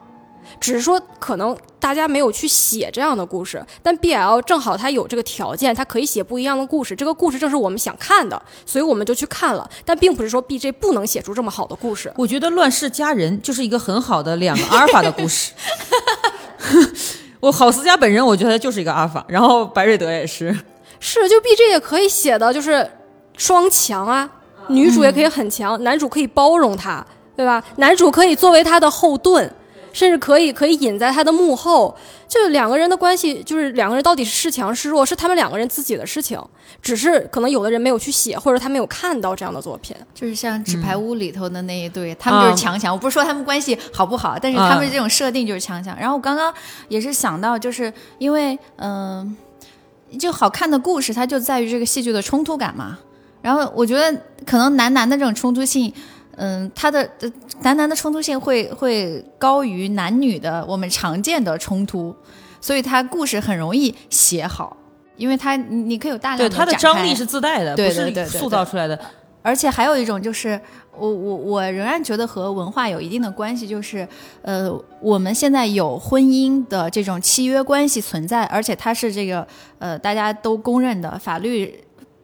只是说可能大家没有去写这样的故事，但 BL 正好它有这个条件，它可以写不一样的故事，这个故事正是我们想看的，所以我们就去看了，但并不是说 BJ 不能写出这么好的故事。我觉得《乱世佳人》就是一个很好的两个阿尔法的故事。我郝思嘉本人，我觉得他就是一个阿尔法，然后白瑞德也是。是，就 B J 也可以写的，就是双强啊，女主也可以很强，男主可以包容她，对吧？男主可以作为她的后盾，甚至可以可以隐在她的幕后。就两个人的关系，就是两个人到底是是强是弱，是他们两个人自己的事情。只是可能有的人没有去写，或者他没有看到这样的作品。就是像《纸牌屋》里头的那一对，他们就是强强。我不是说他们关系好不好，但是他们这种设定就是强强。然后我刚刚也是想到，就是因为嗯。就好看的故事，它就在于这个戏剧的冲突感嘛。然后我觉得可能男男的这种冲突性，嗯，他的男男的冲突性会会高于男女的我们常见的冲突，所以他故事很容易写好，因为他你可以有大量的他的张力是自带的，不是塑造出来的。而且还有一种就是，我我我仍然觉得和文化有一定的关系，就是呃，我们现在有婚姻的这种契约关系存在，而且它是这个呃大家都公认的法律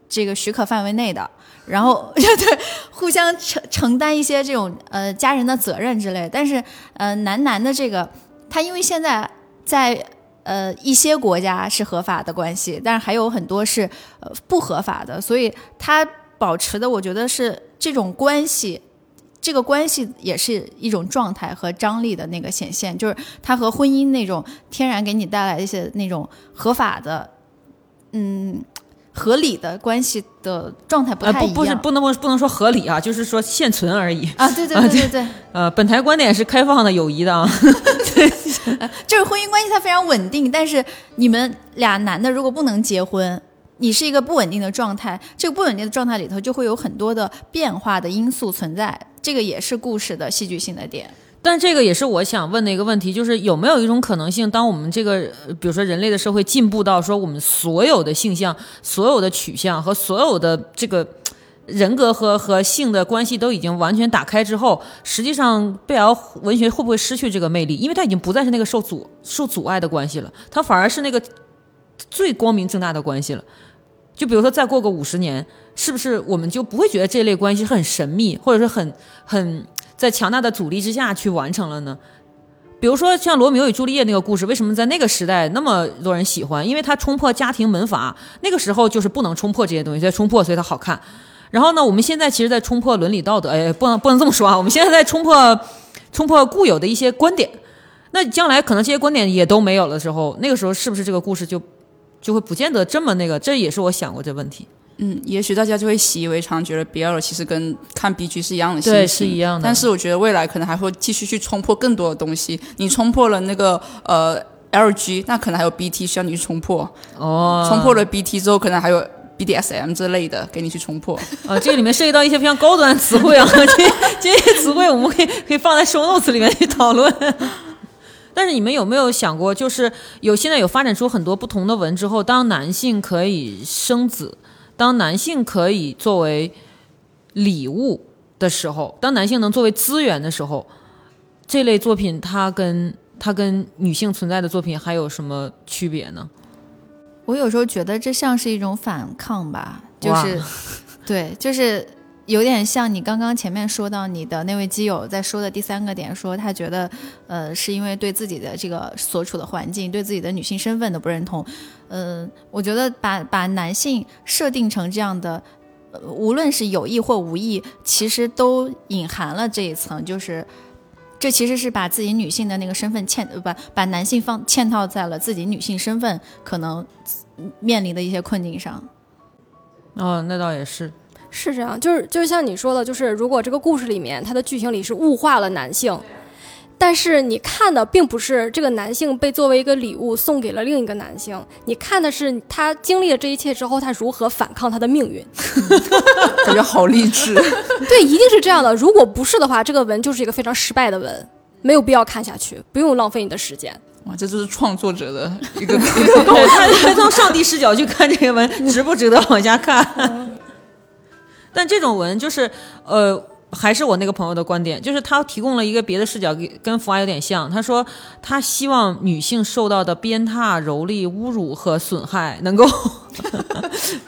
这个许可范围内的，然后 对互相承承担一些这种呃家人的责任之类。但是呃男男的这个，他因为现在在呃一些国家是合法的关系，但是还有很多是呃不合法的，所以他。保持的，我觉得是这种关系，这个关系也是一种状态和张力的那个显现，就是它和婚姻那种天然给你带来一些那种合法的，嗯，合理的关系的状态不呃，太一样。不不是不能不不能说合理啊，就是说现存而已。啊，对对啊对对对，呃，本台观点是开放的、友谊的啊。对 就是婚姻关系它非常稳定，但是你们俩男的如果不能结婚，你是一个不稳定的状态，这个不稳定的状态里头就会有很多的变化的因素存在，这个也是故事的戏剧性的点。但这个也是我想问的一个问题，就是有没有一种可能性，当我们这个，比如说人类的社会进步到说我们所有的性向、所有的取向和所有的这个人格和和性的关系都已经完全打开之后，实际上贝尔文学会不会失去这个魅力？因为它已经不再是那个受阻受阻碍的关系了，它反而是那个最光明正大的关系了。就比如说，再过个五十年，是不是我们就不会觉得这类关系很神秘，或者是很很在强大的阻力之下去完成了呢？比如说像罗密欧与朱丽叶那个故事，为什么在那个时代那么多人喜欢？因为它冲破家庭门阀，那个时候就是不能冲破这些东西，在冲破，所以它好看。然后呢，我们现在其实在冲破伦理道德，哎，不能不能这么说啊，我们现在在冲破冲破固有的一些观点。那将来可能这些观点也都没有的时候，那个时候是不是这个故事就就会不见得这么那个？这也是我想过这问题。嗯，也许大家就会习以为常，觉得 BL 其实跟看 B G 是一样的心对情，是一样的但是我觉得未来可能还会继续去冲破更多的东西。你冲破了那个呃 L G，那可能还有 B T 需要你去冲破。哦，冲破了 B T 之后，可能还有 B D S M 之类的给你去冲破。啊，这个里面涉及到一些非常高端的词汇啊，这这些词汇我们可以可以放在 show notes 里面去讨论。但是你们有没有想过，就是有现在有发展出很多不同的文之后，当男性可以生子，当男性可以作为礼物的时候，当男性能作为资源的时候，这类作品它跟它跟女性存在的作品还有什么区别呢？我有时候觉得这像是一种反抗吧，就是，对，就是有点像你刚刚前面说到你的那位基友在说的第三个点，说他觉得，呃，是因为对自己的这个所处的环境，对自己的女性身份的不认同。嗯、我觉得把把男性设定成这样的，呃无论是有意或无意，其实都隐含了这一层，就是。这其实是把自己女性的那个身份嵌，呃，把把男性放嵌套在了自己女性身份可能面临的一些困境上。哦，那倒也是。是这样，就是就是像你说的，就是如果这个故事里面它的剧情里是物化了男性，但是你看的并不是这个男性被作为一个礼物送给了另一个男性，你看的是他经历了这一切之后，他如何反抗他的命运。感觉好励志。对，一定是这样的。如果不是的话，这个文就是一个非常失败的文，没有必要看下去，不用浪费你的时间。哇，这就是创作者的一个 对，他他从上帝视角去看这个文，值不值得往下看？但这种文就是，呃，还是我那个朋友的观点，就是他提供了一个别的视角，跟福娃有点像。他说他希望女性受到的鞭挞、蹂躏、侮辱和损害能够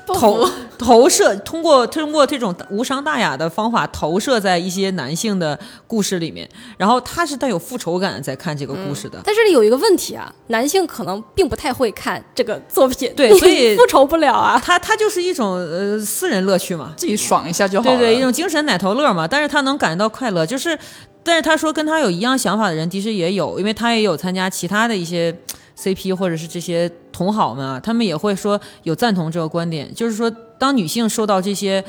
投投射，通过通过这种无伤大雅的方法投射在一些男性的故事里面，然后他是带有复仇感在看这个故事的。但这里有一个问题啊，男性可能并不太会看这个作品，对所以 复仇不了啊。他他就是一种呃私人乐趣嘛，自己爽一下就好了。对对，一种精神奶头乐嘛。但是他能感觉到快乐，就是，但是他说跟他有一样想法的人，其实也有，因为他也有参加其他的一些 CP 或者是这些同好们啊，他们也会说有赞同这个观点，就是说，当女性受到这些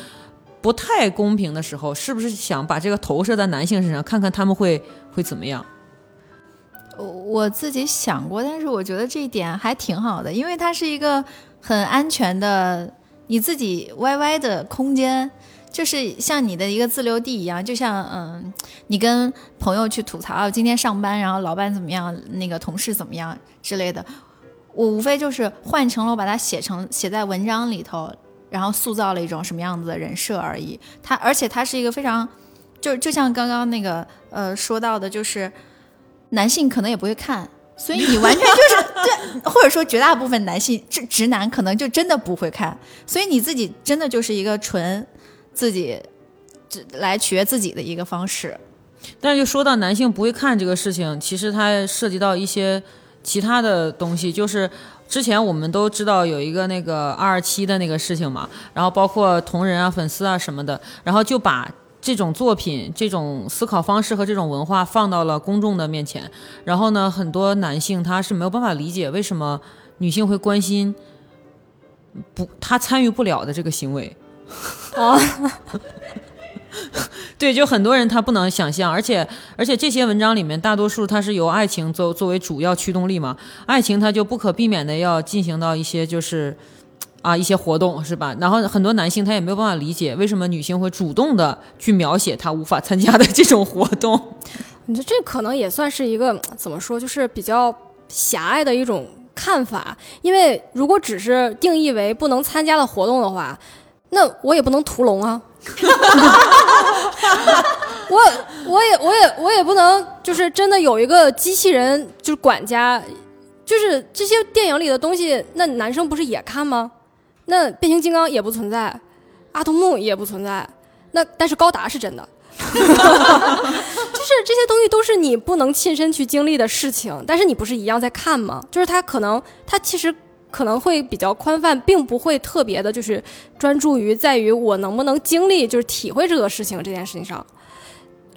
不太公平的时候，是不是想把这个投射在男性身上，看看他们会会怎么样？我我自己想过，但是我觉得这一点还挺好的，因为它是一个很安全的你自己 YY 的空间。就是像你的一个自留地一样，就像嗯，你跟朋友去吐槽，今天上班，然后老板怎么样，那个同事怎么样之类的，我无非就是换成了我把它写成写在文章里头，然后塑造了一种什么样子的人设而已。它而且它是一个非常，就就像刚刚那个呃说到的，就是男性可能也不会看。所以你完全就是对，或者说绝大部分男性直直男可能就真的不会看，所以你自己真的就是一个纯自己来取悦自己的一个方式。但是就说到男性不会看这个事情，其实它涉及到一些其他的东西，就是之前我们都知道有一个那个二二七的那个事情嘛，然后包括同人啊、粉丝啊什么的，然后就把这种作品、这种思考方式和这种文化放到了公众的面前，然后呢，很多男性他是没有办法理解为什么女性会关心不他参与不了的这个行为。啊，对，就很多人他不能想象，而且而且这些文章里面大多数它是由爱情作作为主要驱动力嘛，爱情它就不可避免的要进行到一些就是啊一些活动是吧？然后很多男性他也没有办法理解为什么女性会主动的去描写他无法参加的这种活动。你说这可能也算是一个怎么说，就是比较狭隘的一种看法。因为如果只是定义为不能参加的活动的话，那我也不能屠龙啊。我我也我也我也不能就是真的有一个机器人就是管家，就是这些电影里的东西，那男生不是也看吗？那变形金刚也不存在，阿童木也不存在，那但是高达是真的。就是这些东西都是你不能亲身去经历的事情，但是你不是一样在看吗？就是他可能他其实可能会比较宽泛，并不会特别的，就是专注于在于我能不能经历，就是体会这个事情这件事情上。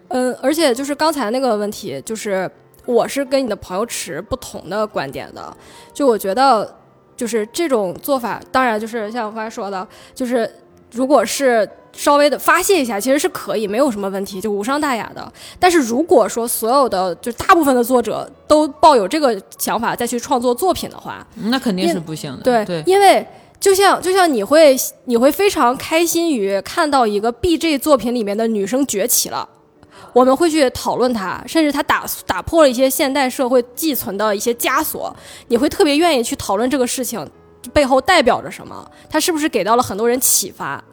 嗯，而且就是刚才那个问题，就是我是跟你的朋友持不同的观点的。就我觉得，就是这种做法，当然就是像我刚才说的，就是如果是稍微的发泄一下，其实是可以，没有什么问题，就无伤大雅的。但是如果说所有的，就大部分的作者都抱有这个想法再去创作作品的话，那肯定是不行的。对对，因为就像就像你会你会非常开心于看到一个 BG 作品里面的女生崛起了。我们会去讨论她，甚至她打打破了一些现代社会寄存的一些枷锁。你会特别愿意去讨论这个事情背后代表着什么，它是不是给到了很多人启发？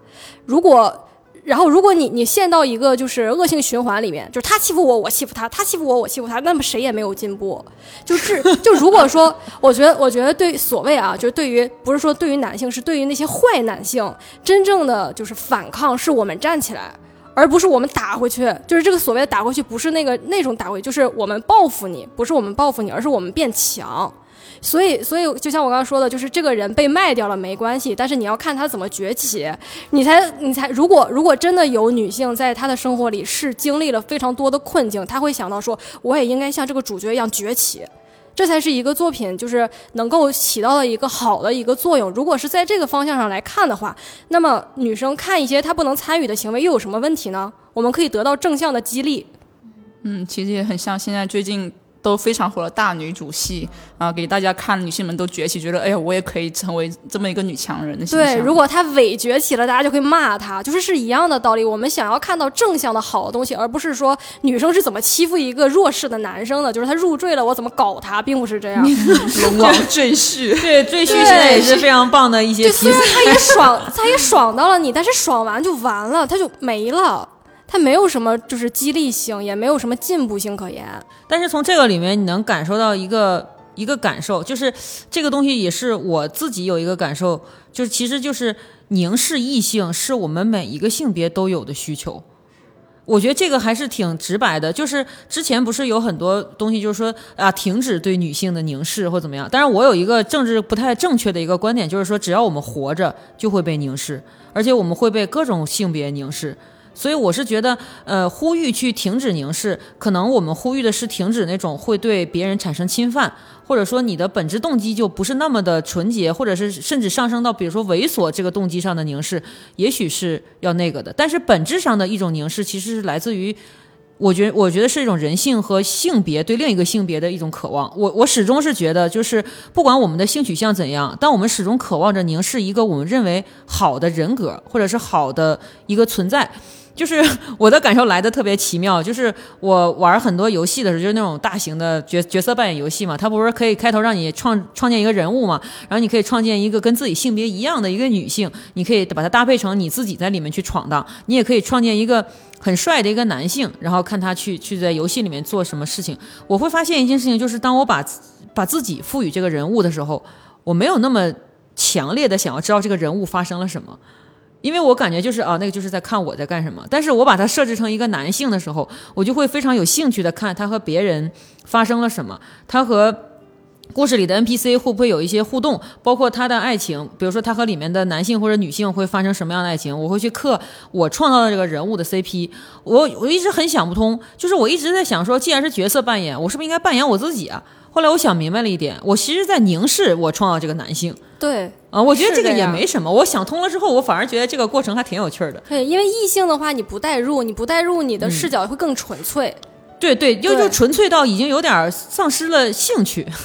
如果，然后如果你你陷到一个就是恶性循环里面，就是他欺负我，我欺负他，他欺负我，我欺负他，那么谁也没有进步。就是 就如果说，我觉得我觉得对所谓啊，就是对于不是说对于男性，是对于那些坏男性，真正的就是反抗，是我们站起来。而不是我们打回去，就是这个所谓的打回去，不是那个那种打回去，就是我们报复你，不是我们报复你，而是我们变强。所以，所以就像我刚刚说的，就是这个人被卖掉了没关系，但是你要看他怎么崛起，你才你才如果如果真的有女性在她的生活里是经历了非常多的困境，她会想到说，我也应该像这个主角一样崛起。这才是一个作品，就是能够起到了一个好的一个作用。如果是在这个方向上来看的话，那么女生看一些她不能参与的行为又有什么问题呢？我们可以得到正向的激励。嗯，其实也很像现在最近。都非常火的大女主戏啊，给大家看，女性们都崛起，觉得哎呀，我也可以成为这么一个女强人的形象。对，如果她伪崛起了，大家就会骂她，就是是一样的道理。我们想要看到正向的好的东西，而不是说女生是怎么欺负一个弱势的男生的，就是他入赘了，我怎么搞他，并不是这样。龙王赘婿，对赘婿现在也是非常棒的一些。虽然他也爽，他也爽到了你，但是爽完就完了，他就没了。它没有什么就是激励性，也没有什么进步性可言。但是从这个里面，你能感受到一个一个感受，就是这个东西也是我自己有一个感受，就是其实就是凝视异性是我们每一个性别都有的需求。我觉得这个还是挺直白的，就是之前不是有很多东西，就是说啊，停止对女性的凝视或怎么样。但是我有一个政治不太正确的一个观点，就是说只要我们活着，就会被凝视，而且我们会被各种性别凝视。所以我是觉得，呃，呼吁去停止凝视，可能我们呼吁的是停止那种会对别人产生侵犯，或者说你的本质动机就不是那么的纯洁，或者是甚至上升到比如说猥琐这个动机上的凝视，也许是要那个的。但是本质上的一种凝视，其实是来自于，我觉我觉得是一种人性和性别对另一个性别的一种渴望。我我始终是觉得，就是不管我们的性取向怎样，但我们始终渴望着凝视一个我们认为好的人格，或者是好的一个存在。就是 我的感受来的特别奇妙，就是我玩很多游戏的时候，就是那种大型的角角色扮演游戏嘛，它不是可以开头让你创创建一个人物嘛，然后你可以创建一个跟自己性别一样的一个女性，你可以把它搭配成你自己在里面去闯荡，你也可以创建一个很帅的一个男性，然后看他去去在游戏里面做什么事情。我会发现一件事情，就是当我把把自己赋予这个人物的时候，我没有那么强烈的想要知道这个人物发生了什么。因为我感觉就是啊，那个就是在看我在干什么。但是我把它设置成一个男性的时候，我就会非常有兴趣的看他和别人发生了什么，他和故事里的 NPC 会不会有一些互动，包括他的爱情，比如说他和里面的男性或者女性会发生什么样的爱情，我会去刻我创造的这个人物的 CP。我我一直很想不通，就是我一直在想说，既然是角色扮演，我是不是应该扮演我自己啊？后来我想明白了一点，我其实在凝视我创造这个男性对啊，我觉得这个也没什么。我想通了之后，我反而觉得这个过程还挺有趣儿的。对，因为异性的话，你不代入，你不代入，你的视角会更纯粹。对对，就就纯粹到已经有点丧失了兴趣。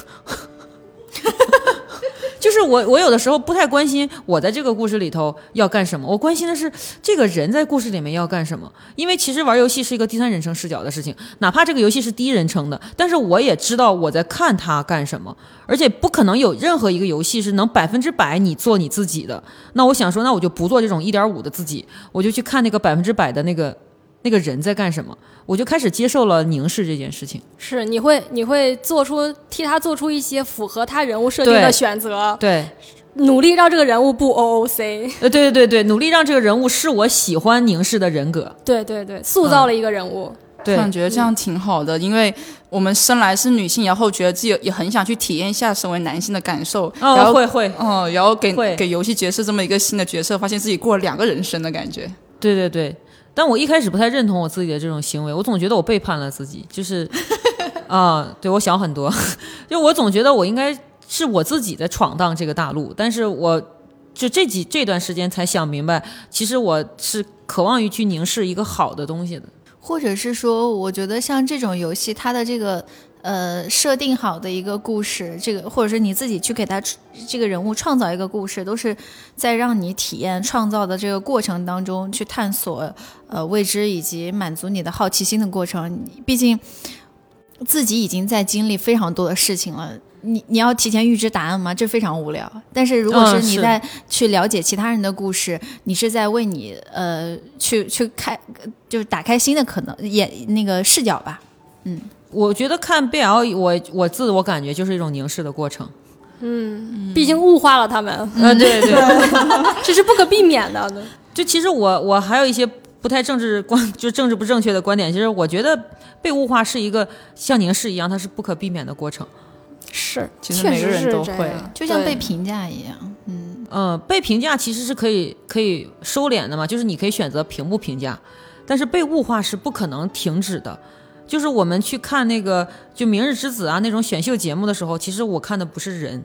就是我，我有的时候不太关心我在这个故事里头要干什么，我关心的是这个人在故事里面要干什么。因为其实玩游戏是一个第三人称视角的事情，哪怕这个游戏是第一人称的，但是我也知道我在看他干什么，而且不可能有任何一个游戏是能百分之百你做你自己的。那我想说，那我就不做这种一点五的自己，我就去看那个百分之百的那个那个人在干什么，我就开始接受了凝视这件事情。是，你会你会做出替他做出一些符合他人物设定的选择，对，努力让这个人物不 OOC。呃，对对对对，努力让这个人物是我喜欢凝视的人格。对对对，塑造了一个人物。对突，然觉这样挺好的，因为我们生来是女性，然后觉得自己也很想去体验一下身为男性的感受，然哦，后会会，哦，然后给会给游戏角色这么一个新的角色，发现自己过了两个人生的感觉。对对对。但我一开始不太认同我自己的这种行为，我总觉得我背叛了自己，就是 啊、对我想很多，就我总觉得我应该是我自己在闯荡这个大陆，但是我就这几这段时间才想明白，其实我是渴望于去凝视一个好的东西的。或者是说，我觉得像这种游戏，它的这个呃设定好的一个故事，这个或者是你自己去给他这个人物创造一个故事，都是在让你体验创造的这个过程当中去探索呃未知以及满足你的好奇心的过程。毕竟自己已经在经历非常多的事情了。你你要提前预知答案吗？这非常无聊。但是如果是你在去了解其他人的故事，你是在为你呃去去开就是打开新的可能眼那个视角吧。嗯我觉得看 BL，我我自我感觉就是一种凝视的过程。嗯毕竟物化了他们，嗯，对对，这是不可避免的。就其实我我还有一些不太政治观，就政治不正确的观点。其实我觉得被物化是一个像凝视一样，它是不可避免的过程。是，其实确每个人实是都会这样就像被评价一样，嗯，嗯，被评价其实是可以可以收敛的嘛，就是你可以选择评不评价，但是被物化是不可能停止的。就是我们去看那个就《明日之子》啊那种选秀节目的时候，其实我看的不是人，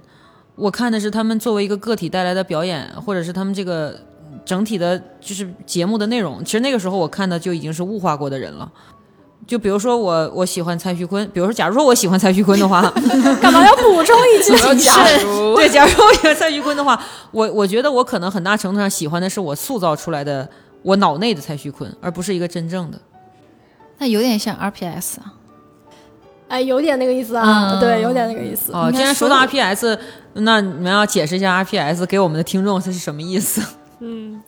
我看的是他们作为一个个体带来的表演，或者是他们这个整体的，就是节目的内容。其实那个时候我看的就已经是物化过的人了。就比如说我我喜欢蔡徐坤，比如说假如说我喜欢蔡徐坤的话，干嘛要补充一句？假如对，假如我喜欢蔡徐坤的话，我我觉得我可能很大程度上喜欢的是我塑造出来的我脑内的蔡徐坤，而不是一个真正的。那有点像 RPS 啊。哎，有点那个意思啊，嗯对，有点那个意思。哦，既然说到 RPS，那你们要解释一下 RPS 给我们的听众它是什么意思？嗯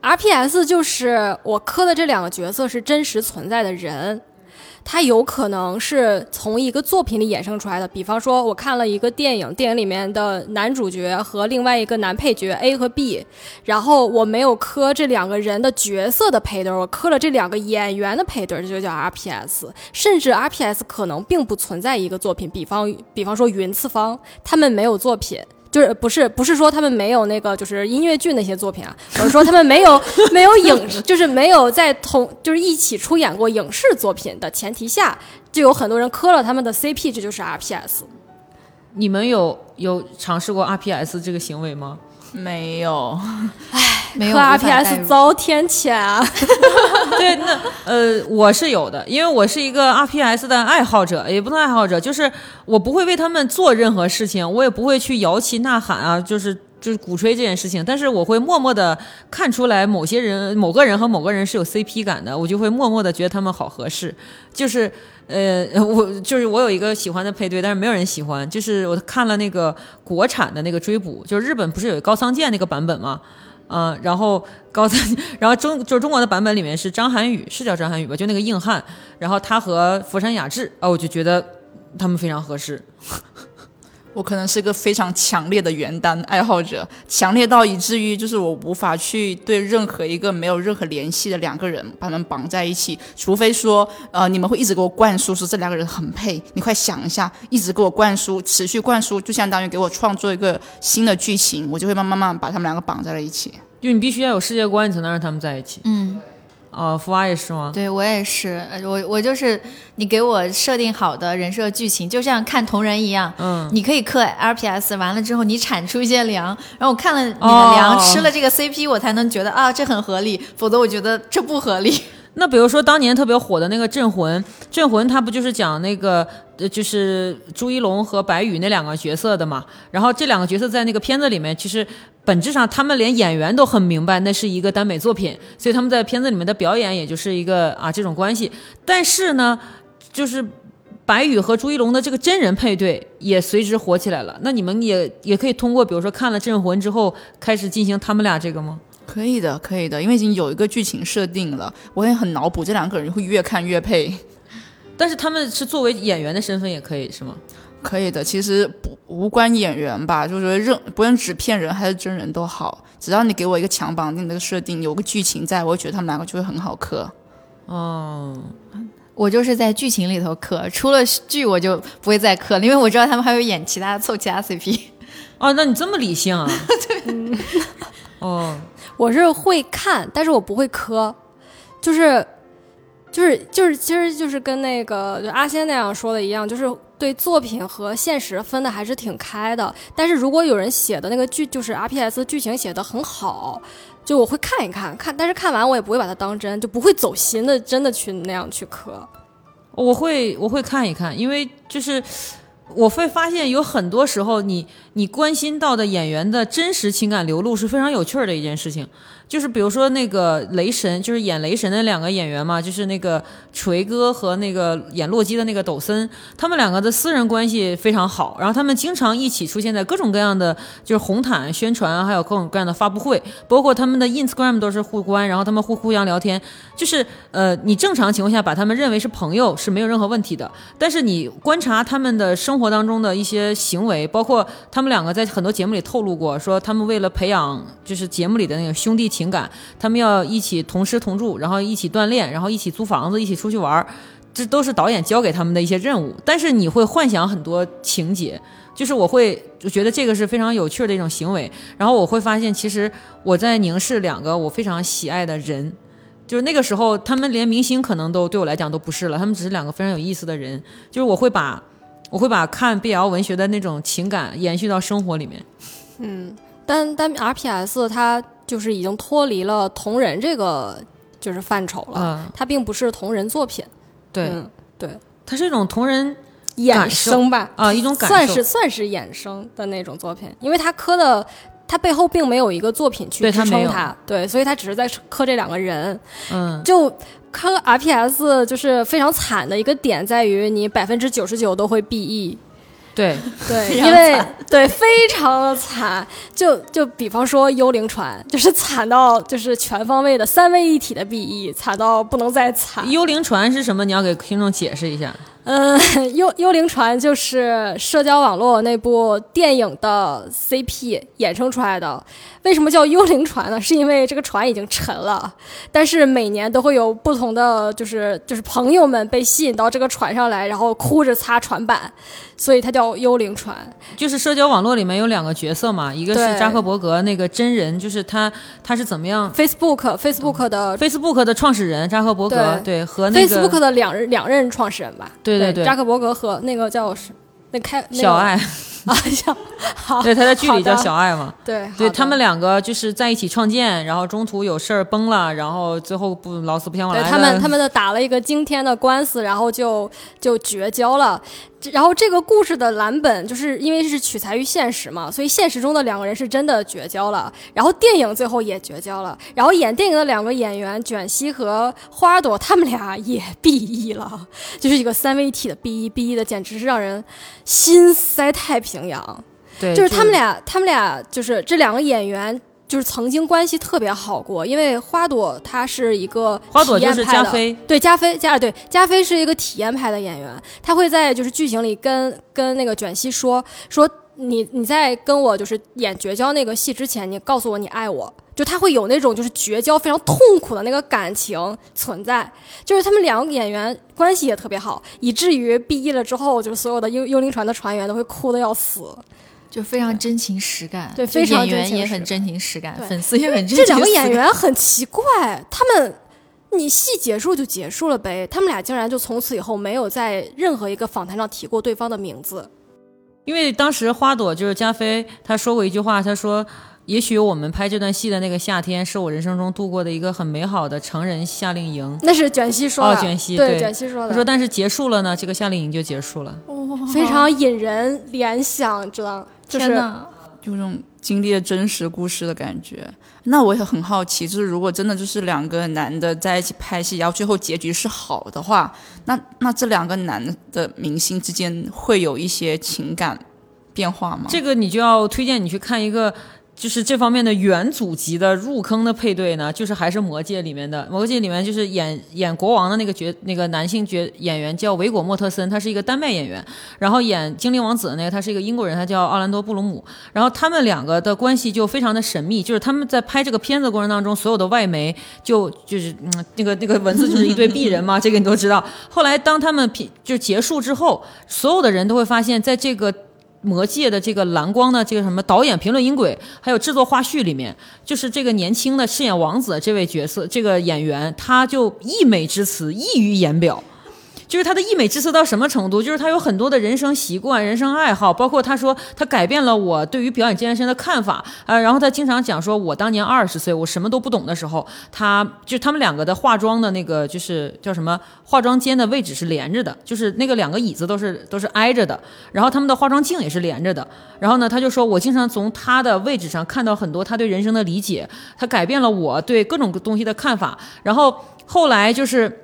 RPS 就是我磕的这两个角色是真实存在的人，他有可能是从一个作品里衍生出来的。比方说，我看了一个电影，电影里面的男主角和另外一个男配角 A 和 B，然后我没有磕这两个人的角色的配对，我磕了这两个演员的配对，这就叫 RPS。甚至 RPS 可能并不存在一个作品，比方比方说云次方，他们没有作品。就是不是不是说他们没有那个就是音乐剧那些作品啊，我是说他们没有没有影，就是没有在同就是一起出演过影视作品的前提下，就有很多人磕了他们的 CP，这就是 RPS。你们有有尝试过 RPS 这个行为吗？没有，唉 没有 RPS 入遭天谴啊！对，那呃，我是有的，因为我是一个 RPS 的爱好者，也不能爱好者，就是我不会为他们做任何事情，我也不会去摇旗呐喊啊，就是就是鼓吹这件事情，但是我会默默的看出来某些人、某个人和某个人是有 CP 感的，我就会默默的觉得他们好合适，就是。呃，我就是我有一个喜欢的配对，但是没有人喜欢。就是我看了那个国产的那个追捕，就是日本不是有高仓健那个版本吗？嗯、然后高仓，然后中就是中国的版本里面是张涵予，是叫张涵予吧？就那个硬汉，然后他和福山雅治，啊、我就觉得他们非常合适。我可能是一个非常强烈的原单爱好者，强烈到以至于就是我无法去对任何一个没有任何联系的两个人把他们绑在一起，除非说呃你们会一直给我灌输说这两个人很配，你快想一下，一直给我灌输，持续灌输，就相当于给我创作一个新的剧情，我就会慢慢慢把他们两个绑在了一起。就你必须要有世界观，你才能让他们在一起。嗯，哦，福娃也是吗？对我也是，呃我我就是你给我设定好的人设剧情，就像看同人一样，嗯，你可以刻 RPS，完了之后你产出一些粮，然后我看了你的哦粮，吃了这个 CP，我才能觉得啊这很合理，否则我觉得这不合理。那比如说当年特别火的那个《镇魂》，《镇魂》它不就是讲那个呃，就是朱一龙和白宇那两个角色的嘛？然后这两个角色在那个片子里面，其实本质上他们连演员都很明白那是一个耽美作品，所以他们在片子里面的表演也就是一个啊这种关系。但是呢，就是。白宇和朱一龙的这个真人配对也随之火起来了。那你们也也可以通过，比如说看了《镇魂》之后，开始进行他们俩这个吗？可以的，可以的，因为已经有一个剧情设定了，我也很脑补这两个人会越看越配。但是他们是作为演员的身份也可以是吗？可以的，其实不无关演员吧，就是说任不论纸片人还是真人都好，只要你给我一个强绑定的设定，有个剧情在，我觉得他们两个就会很好磕。哦，我就是在剧情里头磕，除了剧我就不会再磕了，因为我知道他们还会演其他凑其他 CP。哦，那你这么理性啊？对 哦，我是会看，但是我不会磕，就是就是就是，其实就是跟那个就阿仙那样说的一样，就是对作品和现实分的还是挺开的。但是如果有人写的那个剧，就是 RPS 剧情写的很好，就我会看一看，看，但是看完我也不会把它当真，就不会走心的，真的去那样去磕。我会我会看一看，因为就是我会发现有很多时候你你关心到的演员的真实情感流露是非常有趣儿的一件事情。就是比如说那个雷神，就是演雷神的两个演员嘛，就是那个锤哥和那个演洛基的那个抖森，他们两个的私人关系非常好，然后他们经常一起出现在各种各样的就是红毯宣传，还有各种各样的发布会，包括他们的 Instagram 都是互关，然后他们互互相聊天，就是呃，你正常情况下把他们认为是朋友是没有任何问题的，但是你观察他们的生活当中的一些行为，包括他们两个在很多节目里透露过，说他们为了培养就是节目里的那个兄弟情感，他们要一起同吃同住，然后一起锻炼，然后一起租房子，一起出去玩，这都是导演交给他们的一些任务。但是你会幻想很多情节，就是我会觉得这个是非常有趣的一种行为。然后我会发现，其实我在凝视两个我非常喜爱的人。就是那个时候，他们连明星可能都对我来讲都不是了，他们只是两个非常有意思的人。就是我会把，我会把看 BL 文学的那种情感延续到生活里面。嗯但但 RPS 它就是已经脱离了同人这个就是范畴了，嗯，它并不是同人作品，对，嗯，对，它是一种同人衍生吧，啊，一种感。算是算是衍生的那种作品，因为它磕的。它背后并没有一个作品去支撑它，对，所以它只是在磕这两个人。嗯，就磕 RPS 就是非常惨的一个点在于，你百分之九十九都会 BE，对，对，因为对非常的惨，就就比方说幽灵船，就是惨到就是全方位的三位一体的 BE，惨到不能再惨。幽灵船是什么？你要给听众解释一下。嗯，幽幽灵船就是社交网络那部电影的 CP 衍生出来的。为什么叫幽灵船呢？是因为这个船已经沉了，但是每年都会有不同的就是就是朋友们被吸引到这个船上来，然后哭着擦船板，所以它叫幽灵船。就是社交网络里面有两个角色嘛，一个是扎克伯格那个真人，就是他他是怎么样 Facebook Facebook 的、？Facebook 的创始人扎克伯格对和那个 Facebook 的两任两任创始人吧？对对对对扎克伯格和那个叫是那开、那个、小爱，啊小好对，他在剧里叫小爱嘛。对对他们两个就是在一起创建，然后中途有事儿崩了，然后最后不老死不相往来。对他们，他们的打了一个惊天的官司，然后就就绝交了。这然后这个故事的蓝本就是因为是取材于现实嘛，所以现实中的两个人是真的绝交了。然后电影最后也绝交了。然后演电影的两个演员卷西和花朵，他们俩也 BE 了，就是一个三位一体的 BE BE 的，简直是让人心塞太平洋。对，就是他们俩，他们俩就是这两个演员，就是曾经关系特别好过。因为花朵他是一个花朵就是体验派的加菲，对加菲加对加菲是一个体验派的演员，他会在就是剧情里跟跟那个卷西说说你你在跟我就是演绝交那个戏之前，你告诉我你爱我，就他会有那种就是绝交非常痛苦的那个感情存在，就是他们两个演员关系也特别好，以至于毕业了之后，就是所有的幽幽灵船的船员都会哭的要死。就非常真情实感，对非常演员真情实感也很真情实感，粉丝也很真情这两个演员很奇怪，他们你戏结束就结束了呗，他们俩竟然就从此以后没有在任何一个访谈上提过对方的名字。因为当时花朵就是加菲，他说过一句话，他说：“也许我们拍这段戏的那个夏天，是我人生中度过的一个很美好的成人夏令营。那是卷西说的，哦卷西对对卷西说”的。他说：“但是结束了呢，这个夏令营就结束了。非常引人联想，知道？就是天呐，就这种经历了真实故事的感觉。那我也很好奇，就是如果真的就是两个男的在一起拍戏，然后最后结局是好的话，那那这两个男的明星之间会有一些情感变化吗？这个你就要推荐你去看一个。就是这方面的元祖级的入坑的配对呢，就是还是《魔戒》里面的，《魔戒》里面就是演演国王的那个角那个男性角演员叫维果莫特森，他是一个丹麦演员，然后演精灵王子的那个他是一个英国人，他叫奥兰多布鲁姆，然后他们两个的关系就非常的神秘，就是他们在拍这个片子过程当中，所有的外媒就就是嗯那个那个文字就是一对璧人嘛，这个你都知道。后来当他们片就结束之后，所有的人都会发现，在这个。魔界的这个蓝光的这个什么导演评论音轨，还有制作花絮里面，就是这个年轻的饰演王子这位角色，这个演员，他就溢美之词溢于言表。就是他的溢美之词到什么程度？就是他有很多的人生习惯、人生爱好，包括他说他改变了我对于表演这件事的看法啊。然后他经常讲说，我当年二十岁，我什么都不懂的时候，他就他们两个的化妆的那个就是叫什么化妆间的位置是连着的，就是那个两个椅子都是都是挨着的，然后他们的化妆镜也是连着的。然后呢，他就说我经常从他的位置上看到很多他对人生的理解，他改变了我对各种东西的看法。然后后来就是。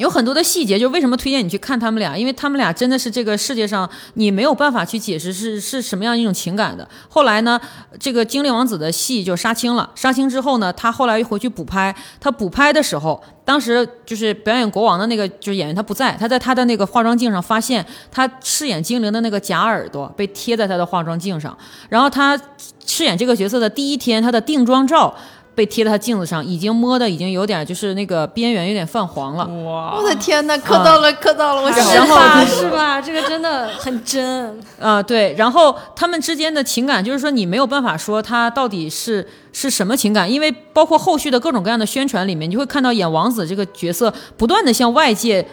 有很多的细节，就为什么推荐你去看他们俩？因为他们俩真的是这个世界上你没有办法去解释是是什么样一种情感的。后来呢，这个精灵王子的戏就杀青了。杀青之后呢，他后来又回去补拍。他补拍的时候，当时就是表演国王的那个就是演员他不在，他在他的那个化妆镜上发现他饰演精灵的那个假耳朵被贴在他的化妆镜上。然后他饰演这个角色的第一天，他的定妆照。被贴在他镜子上，已经摸的已经有点就是那个边缘有点泛黄了。哇，我的天呐，磕到了，磕到了，我然是后吧？是吧？这个真的很真。啊、对，然后他们之间的情感，就是说你没有办法说他到底是是什么情感，因为包括后续的各种各样的宣传里面，你会看到演王子这个角色不断的向外界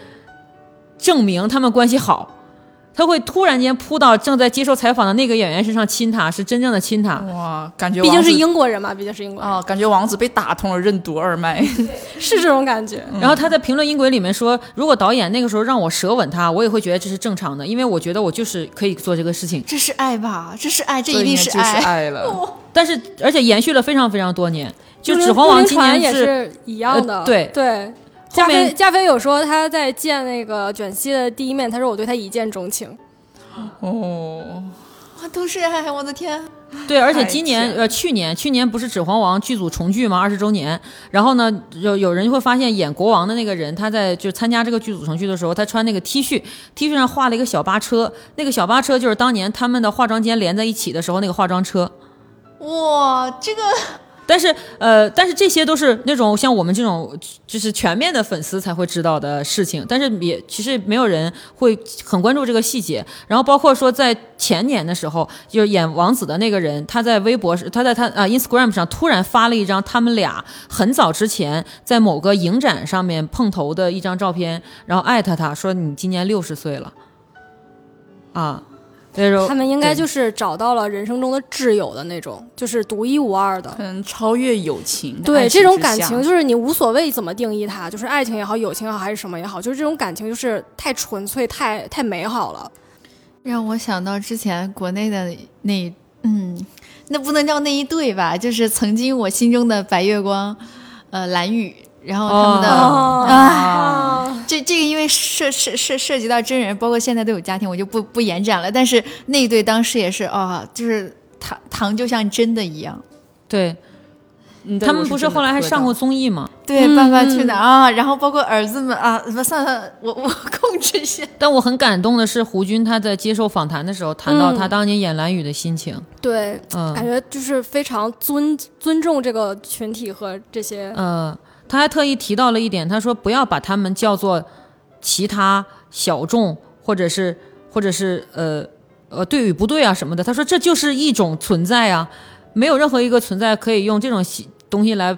证明他们关系好，他会突然间扑到正在接受采访的那个演员身上亲他，是真正的亲他。哇，感觉毕竟是英国人嘛，毕竟是英国人，啊，感觉王子被打通了任督二脉。是这种感觉。然后他在评论音轨里面说，如果导演那个时候让我舌吻他，我也会觉得这是正常的，因为我觉得我就是可以做这个事情。这是爱吧？这是爱，这一定是爱就是爱。爱了。但是而且延续了非常非常多年，就《指环王》今年也是一样的，呃对对。后加菲面加菲有说他在见那个卷西的第一面，他说我对他一见钟情。哦，哇，都是爱，我的天！对，而且今年呃，去年去年不是《指环王》剧组重聚吗？二十周年。然后呢，有有人会发现演国王的那个人，他在就参加这个剧组重聚的时候，他穿那个 T 恤，T 恤上画了一个小巴车，那个小巴车就是当年他们的化妆间连在一起的时候那个化妆车。哇，这个但是呃，但是这些都是那种像我们这种就是全面的粉丝才会知道的事情，但是也其实没有人会很关注这个细节。然后包括说在前年的时候，就是演王子的那个人，他在微博他在他啊 Instagram 上突然发了一张他们俩很早之前在某个影展上面碰头的一张照片，然后艾特他说你今年六十岁了，啊。那种他们应该就是找到了人生中的挚友的那种，就是独一无二的可。能超越友情。对这种感情，就是你无所谓怎么定义它，就是爱情也好，友情也好，还是什么也好，就是这种感情就是太纯粹、太太美好了。让我想到之前国内的那嗯，那不能叫那一对吧，就是曾经我心中的白月光，呃，蓝雨，然后他们的、哦啊，这这个因为涉涉涉涉及到真人，包括现在都有家庭，我就不不延展了。但是那一对当时也是啊、就是糖糖就像真的一样。对他们不是后来还上过综艺吗？对，嗯爸爸去哪儿啊？然后包括儿子们啊，不算了，我 我控制一下。但我很感动的是，胡军他在接受访谈的时候谈到嗯他当年演蓝雨的心情。对，嗯感觉就是非常尊尊重这个群体和这些。呃，他还特意提到了一点，他说不要把他们叫做其他小众，或者是或者是呃呃对与不对啊什么的。他说这就是一种存在啊，没有任何一个存在可以用这种东西来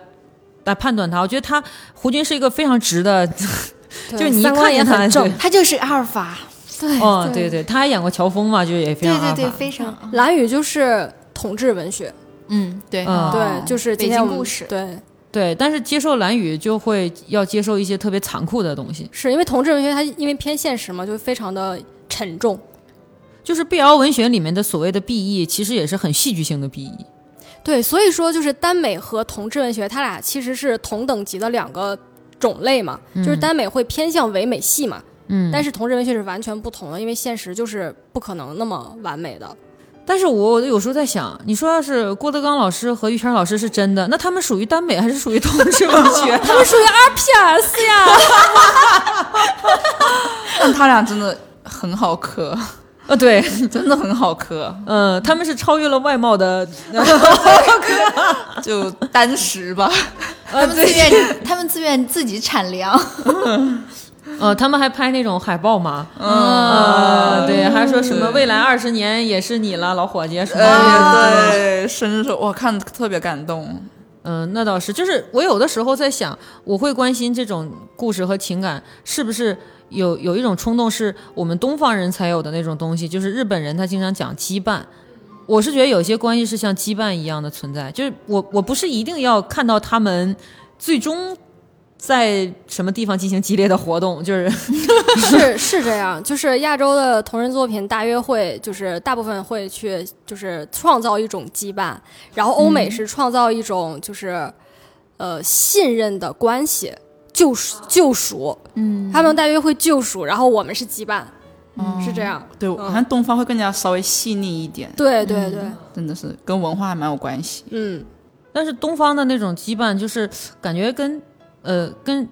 来判断它。我觉得他胡军是一个非常直的，就是你一三观也看见他很正对。他就是阿尔法，对哦，对对，他还演过乔峰嘛，就是也非常对对对，非常，蓝宇就是统治文学，嗯，对嗯对，就是今天故事对，对，但是接受蓝宇就会要接受一些特别残酷的东西，是因为同志文学它因为偏现实嘛，就非常的沉重。就是 BL 文学里面的所谓的 BE，其实也是很戏剧性的 E BE。对，所以说就是耽美和同志文学，它俩其实是同等级的两个种类嘛。就是耽美会偏向唯美系嘛，嗯，但是同志文学是完全不同的，因为现实就是不可能那么完美的。但是我有时候在想，你说要是郭德纲老师和于谦老师是真的，那他们属于耽美还是属于同志文学？他们属于 RPS 呀。但他俩真的很好磕，呃，对，真的很好磕，嗯、他们是超越了外貌的，就单实吧。他们自愿，他们自愿自己产粮。呃，他们还拍那种海报嘛，嗯，呃，对，还说什么未来二十年也是你了，老伙计什么的。哎，对，生日时候我看特别感动。嗯，那倒是，就是我有的时候在想，我会关心这种故事和情感是不是有有一种冲动，是我们东方人才有的那种东西，就是日本人他经常讲羁绊。我是觉得有些关系是像羁绊一样的存在，就是我我不是一定要看到他们最终在什么地方进行激烈的活动，就是是是这样，就是亚洲的同人作品大约会就是大部分会去就是创造一种羁绊，然后欧美是创造一种就是、呃信任的关系，救赎救赎，嗯，他们大约会救赎，然后我们是羁绊，是这样，对，好像东方会更加稍微细腻一点，对对对，真的是跟文化还蛮有关系。嗯，但是东方的那种羁绊，就是感觉跟呃跟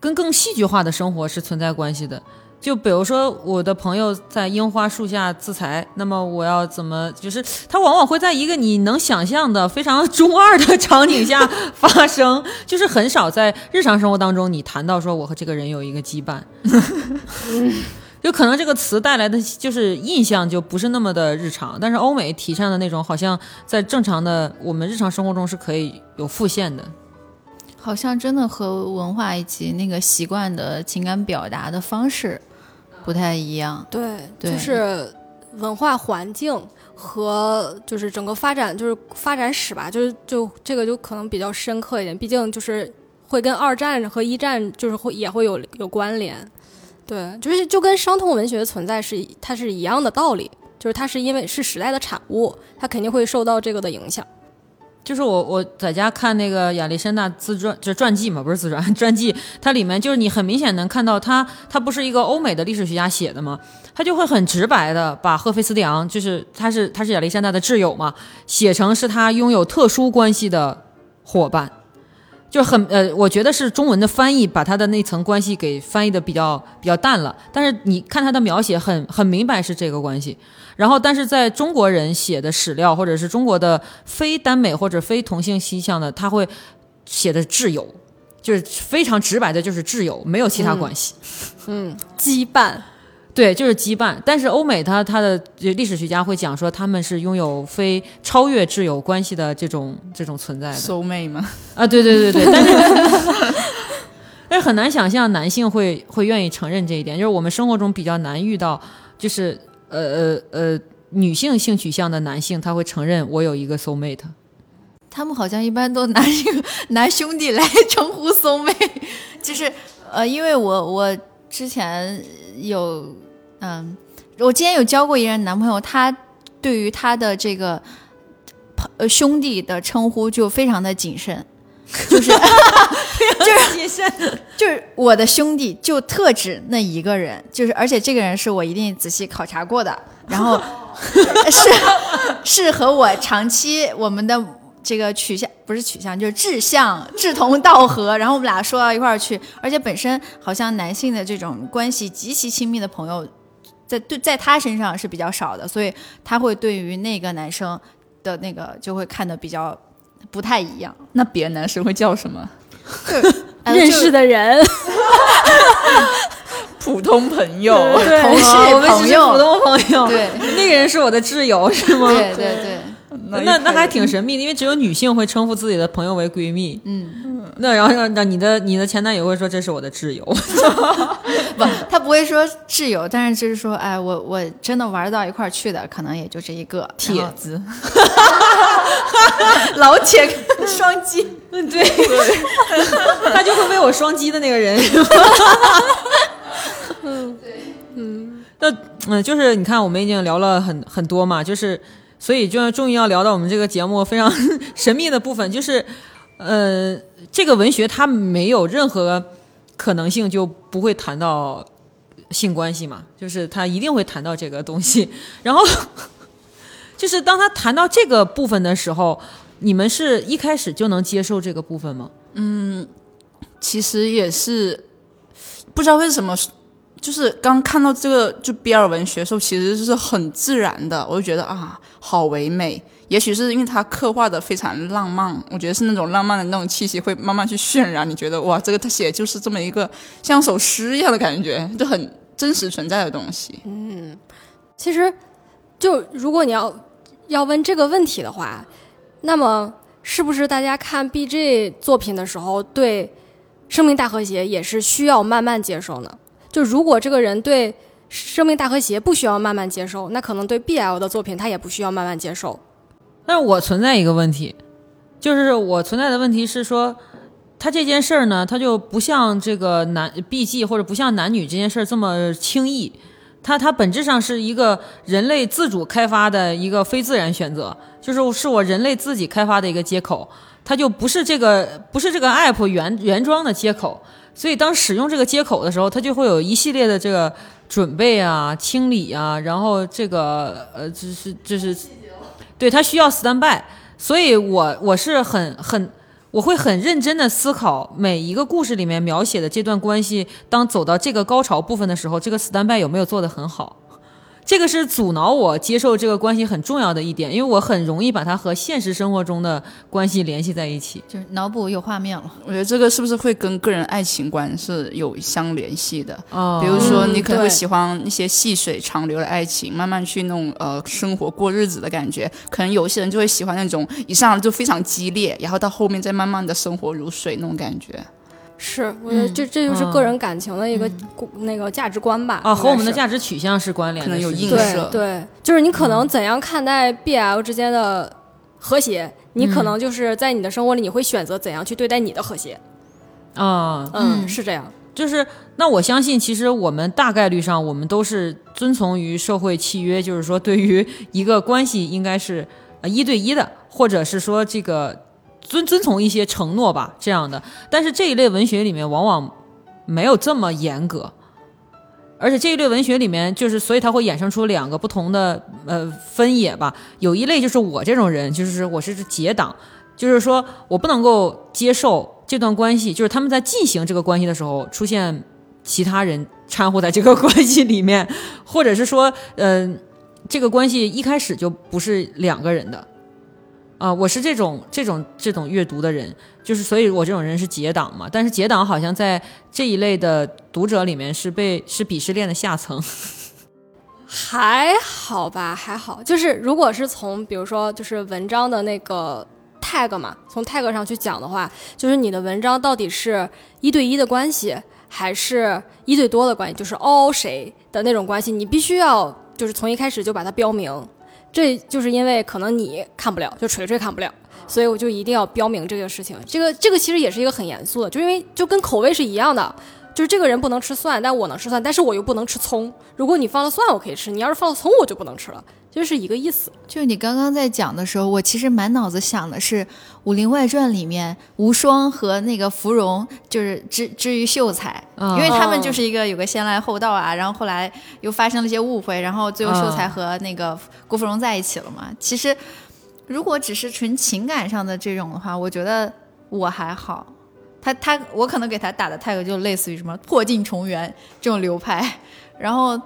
跟更戏剧化的生活是存在关系的。就比如说，我的朋友在樱花树下自裁，那么我要怎么？就是他往往会在一个你能想象的非常 中二的场景下发生，就是很少在日常生活当中你谈到说我和这个人有一个羁绊。就可能这个词带来的就是印象就不是那么的日常，但是欧美提倡的那种，好像在正常的我们日常生活中是可以有复现的。好像真的和文化以及那个习惯的情感表达的方式不太一样。对，对就是文化环境和就是整个发展就是发展史吧，就是就这个就可能比较深刻一点，毕竟就是会跟二战和一战就是会也会有有关联。对，就是就跟伤痛文学存在是它是一样的道理，就是它是因为是时代的产物，它肯定会受到这个的影响。就是我我在家看那个亚历山大自传，就是传记嘛，不是自传，传记，它里面就是你很明显能看到他，他不是一个欧美的历史学家写的嘛？他就会很直白的把赫菲斯蒂昂，就是他是他是亚历山大的挚友嘛，写成是他拥有特殊关系的伙伴。就很呃，我觉得是中文的翻译把他的那层关系给翻译的比较比较淡了，但是你看他的描写很很明白是这个关系。然后，但是在中国人写的史料或者是中国的非耽美或者非同性倾向的，他会写的挚友，就是非常直白的，就是挚友，没有其他关系。嗯，羁绊。对，就是羁绊。但是欧美他他的历史学家会讲说，他们是拥有非超越挚友关系的这种这种存在的。收妹吗，啊，对对对对，但是 但是很难想象男性会会愿意承认这一点，就是我们生活中比较难遇到，就是呃呃呃女性性取向的男性，他会承认我有一个 soul mate。他们好像一般都拿一个拿兄弟来称呼松妹，就是呃，因为我我之前有嗯，我之前有交过一任男朋友，他对于他的这个呃兄弟的称呼就非常的谨慎，就是 就是谨慎就是我的兄弟就特指那一个人，就是而且这个人是我一定仔细考察过的，然后 是是和我长期我们的这个取向不是取向，就是志向志同道合，然后我们俩说到一块儿去，而且本身好像男性的这种关系极其亲密的朋友，在对在他身上是比较少的，所以他会对于那个男生的那个就会看的比较不太一样。那别的男生会叫什么？呃 认识的人，普通朋友。对同事啊我们只朋友是普通朋友，对那个人是我的挚友，是吗？对对对，那那那还挺神秘的，因为只有女性会称呼自己的朋友为闺蜜。嗯，那然后让让你的你的前男友会说这是我的挚友，不，他不会说挚友，但是就是说，哎，我我真的玩到一块儿去的，可能也就这一个铁然后子，老铁双击。嗯，对，他就会为我双击的那个人。嗯，对，嗯，那嗯，就是你看，我们已经聊了很很多嘛，就是所以就终于要聊到我们这个节目非常 神秘的部分，就是呃，这个文学它没有任何可能性就不会谈到性关系嘛，就是他一定会谈到这个东西，然后 就是当他谈到这个部分的时候。你们是一开始就能接受这个部分吗？嗯其实也是不知道为什么，就是刚看到这个就 BL 文学的时候，其实是很自然的，我就觉得啊，好唯美。也许是因为它刻画的非常浪漫，我觉得是那种浪漫的那种气息会慢慢去渲染。你觉得哇，这个他写就是这么一个像首诗一样的感觉，就很真实存在的东西。嗯其实就如果你要要问这个问题的话，那么是不是大家看 BG 作品的时候，对生命大和谐也是需要慢慢接受呢？就如果这个人对生命大和谐不需要慢慢接受，那可能对 BL 的作品他也不需要慢慢接受。但我存在一个问题，就是我存在的问题是说，他这件事儿呢，他就不像这个男 BG 或者不像男女这件事儿这么轻易。它它本质上是一个人类自主开发的一个非自然选择，就是是我人类自己开发的一个接口，它就不是这个不是这个 app 原原装的接口，所以当使用这个接口的时候，它就会有一系列的这个准备啊、清理啊，然后这个呃，这是这是，对他需要 stand by，所以我我是很很。我会很认真的思考每一个故事里面描写的这段关系，当走到这个高潮部分的时候，这个 stand by 有没有做得很好？这个是阻挠我接受这个关系很重要的一点，因为我很容易把它和现实生活中的关系联系在一起。就是脑补有画面了。我觉得这个是不是会跟个人爱情观是有相联系的？哦比如说，嗯你可能会喜欢一些细水长流的爱情，慢慢去那种呃生活过日子的感觉。可能有些人就会喜欢那种一上来就非常激烈，然后到后面再慢慢的生活如水那种感觉。是，我觉得这这就是个人感情的一个、那个价值观吧。啊，和我们的价值取向是关联的，可能有是映射对对，就是你可能怎样看待 BL 之间的和谐，你可能就是在你的生活里，你会选择怎样去对待你的和谐。啊，嗯，嗯是这样。就是那我相信，其实我们大概率上，我们都是遵从于社会契约，就是说，对于一个关系应该是呃一对一的，或者是说这个遵遵从一些承诺吧，这样的。但是这一类文学里面往往没有这么严格，而且这一类文学里面，就是所以它会衍生出两个不同的呃分野吧。有一类就是我这种人，就是我是结党，就是说我不能够接受这段关系，就是他们在进行这个关系的时候出现其他人掺和在这个 关系里面，或者是说，嗯、这个关系一开始就不是两个人的。啊、我是这种这种这种阅读的人，就是所以我这种人是结党嘛。但是结党好像在这一类的读者里面是被是鄙视链的下层。还好吧，还好。就是如果是从比如说就是文章的那个 tag 嘛，从 tag 上去讲的话，就是你的文章到底是一对一的关系，还是一对多的关系，就是 all 谁的那种关系，你必须要就是从一开始就把它标明。这就是因为可能你看不了，就锤锤看不了。所以我就一定要标明这个事情，这个这个其实也是一个很严肃的，就因为就跟口味是一样的，就是这个人不能吃蒜，但我能吃蒜，但是我又不能吃葱。如果你放了蒜，我可以吃；你要是放了葱，我就不能吃了，就是一个意思。就是你刚刚在讲的时候，我其实满脑子想的是《武林外传》里面无双和那个芙蓉，就是之至于秀才，嗯因为他们就是一个有个先来后到啊，然后后来又发生了一些误会，然后最后秀才和那个郭芙蓉在一起了嘛。其实如果只是纯情感上的这种的话，我觉得我还好。他他我可能给他打的 tag 就类似于什么破镜重圆这种流派。然后，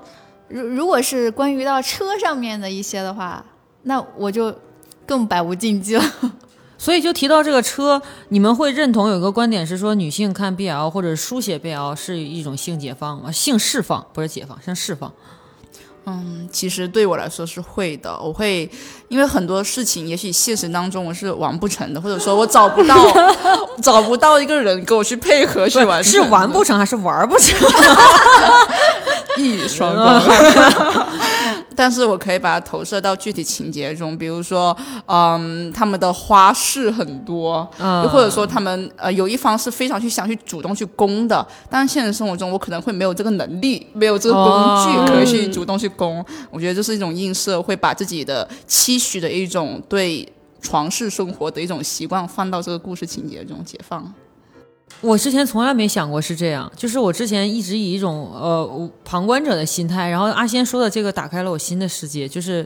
如如果是关于到车上面的一些的话，那我就更百无禁忌了。所以就提到这个车，你们会认同有一个观点是说，女性看 BL 或者书写 BL 是一种性解放吗？性释放不是解放，性释放。嗯，其实对我来说是会的，我会因为很多事情，也许现实当中我是完不成的，或者说我找不到 找不到一个人跟我去配合去完成，是完不成还是玩不成？一语双关。但是我可以把它投射到具体情节中，比如说，嗯，他们的花式很多，嗯又或者说他们呃有一方是非常去想去主动去攻的，但是现实生活中我可能会没有这个能力，没有这个工具哦可以去主动去攻。我觉得这是一种映射，会把自己的期许的一种对床事生活的一种习惯放到这个故事情节中解放。我之前从来没想过是这样，就是我之前一直以一种呃旁观者的心态，然后阿仙说的这个打开了我新的世界，就是